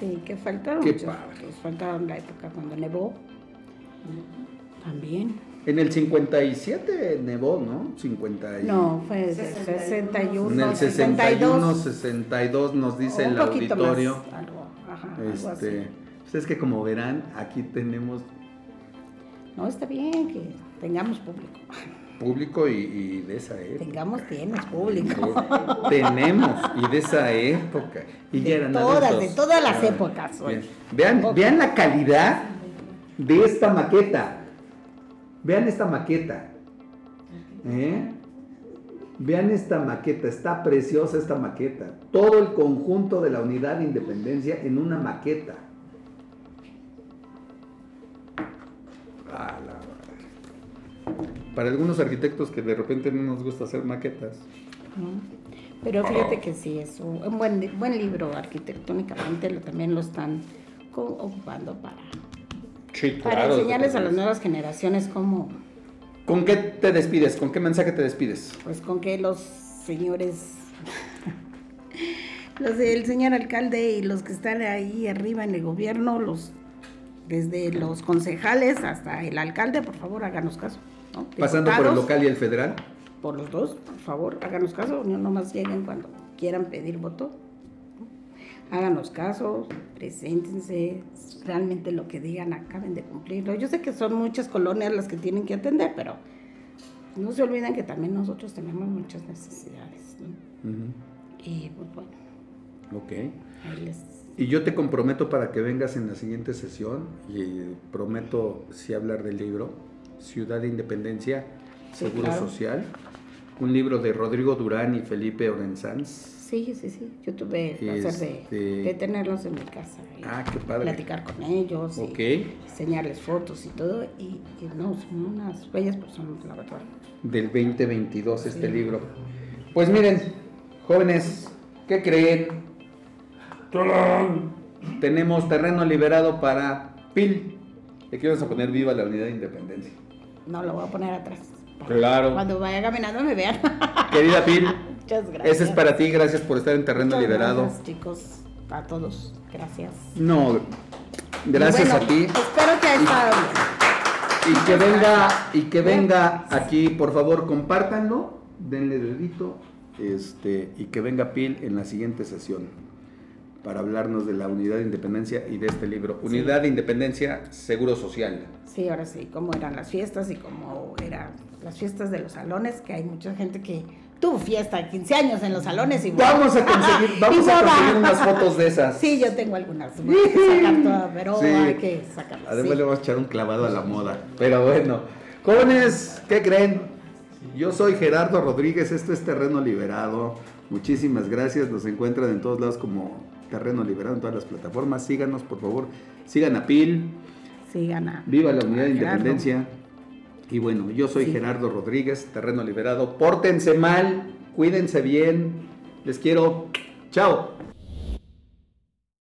Sí, que faltaron Qué muchos. padre. pues, faltaron la época cuando nevó. También. En el 57 nevó, ¿no? 50 y- No, fue de 61, En el 61, 62. 62 nos dice el poquito más, auditorio. algo, ajá, algo Este, así. ustedes que como verán, aquí tenemos No, está bien que tengamos público. Público y, y de esa época. Tengamos, tienes público. tenemos y de esa época. Y ya eran todas, adultos. de todas las Ah, épocas, bien. Vean, vean la calidad de esta maqueta. Vean esta maqueta. ¿Eh? Vean esta maqueta, está preciosa esta maqueta. Todo el conjunto de la unidad de independencia en una maqueta. Ah, la. Para algunos arquitectos que de repente no nos gusta hacer maquetas. Pero fíjate que sí, es un buen, buen libro arquitectónicamente, lo, también lo están ocupando para, Sí, para enseñarles a las nuevas generaciones cómo, ¿Con qué te despides? ¿Con qué mensaje te despides? pues con que los señores, los del señor alcalde y los que están ahí arriba en el gobierno, los desde los concejales hasta el alcalde, por favor, háganos caso. ¿No? Pasando por el local y el federal. por los dos, por favor, háganos caso, no nomás lleguen cuando quieran pedir voto. Háganos caso, preséntense, realmente lo que digan acaben de cumplirlo. Yo sé que son muchas colonias las que tienen que atender, pero no se olviden que también nosotros tenemos muchas necesidades. Y pues bueno, Ok. ahí les... Y yo te comprometo para que vengas en la siguiente sesión y prometo sí hablar del libro Ciudad de Independencia, Sí, Seguro claro. Social, un libro de Rodrigo Durán y Felipe Orenzanz. Sí, sí, sí. Yo tuve el placer de, Este- de tenerlos en mi casa. y Ah, qué padre. Platicar con ellos. y enseñarles fotos y todo. Y, y no, son unas bellas personas, la verdad. Del 2022 este libro. Pues miren, jóvenes, ¿qué creen? Tenemos terreno liberado para PIL. Le quiero a poner viva la unidad de independencia. No, lo voy a poner atrás. Claro. Cuando vaya caminando me vean. Querida PIL, Muchas gracias. ese es para ti. Gracias por estar en terreno Muchas liberado. Gracias, chicos. A todos. Gracias. No, gracias Y bueno, a ti. Espero que haya estado bien. Y que venga, y que venga aquí, por favor, compártanlo, denle dedito, este, y que venga Pil en la siguiente sesión para hablarnos de la unidad de independencia y de este libro. Unidad de independencia, seguro social. Sí, ahora sí, cómo eran las fiestas y cómo eran las fiestas de los salones, que hay mucha gente que tuvo fiesta de 15 años en los salones y Vamos a conseguir, vamos a conseguir unas fotos de esas. Sí, yo tengo algunas, voy a sacar todas, pero Sí. hay que sacarlas. Además sí. le vamos a echar un clavado a la moda. Pero bueno, jóvenes, ¿qué creen? Yo soy Gerardo Rodríguez, esto es Terreno Liberado. Muchísimas gracias. Nos encuentran en todos lados como Terreno Liberado en todas las plataformas. Síganos, por favor. Sigan a PIL. Sigan a. Viva la unidad de independencia. Y bueno, yo soy Sí. Gerardo Rodríguez, Terreno Liberado. Pórtense mal, cuídense bien. Les quiero. Chao.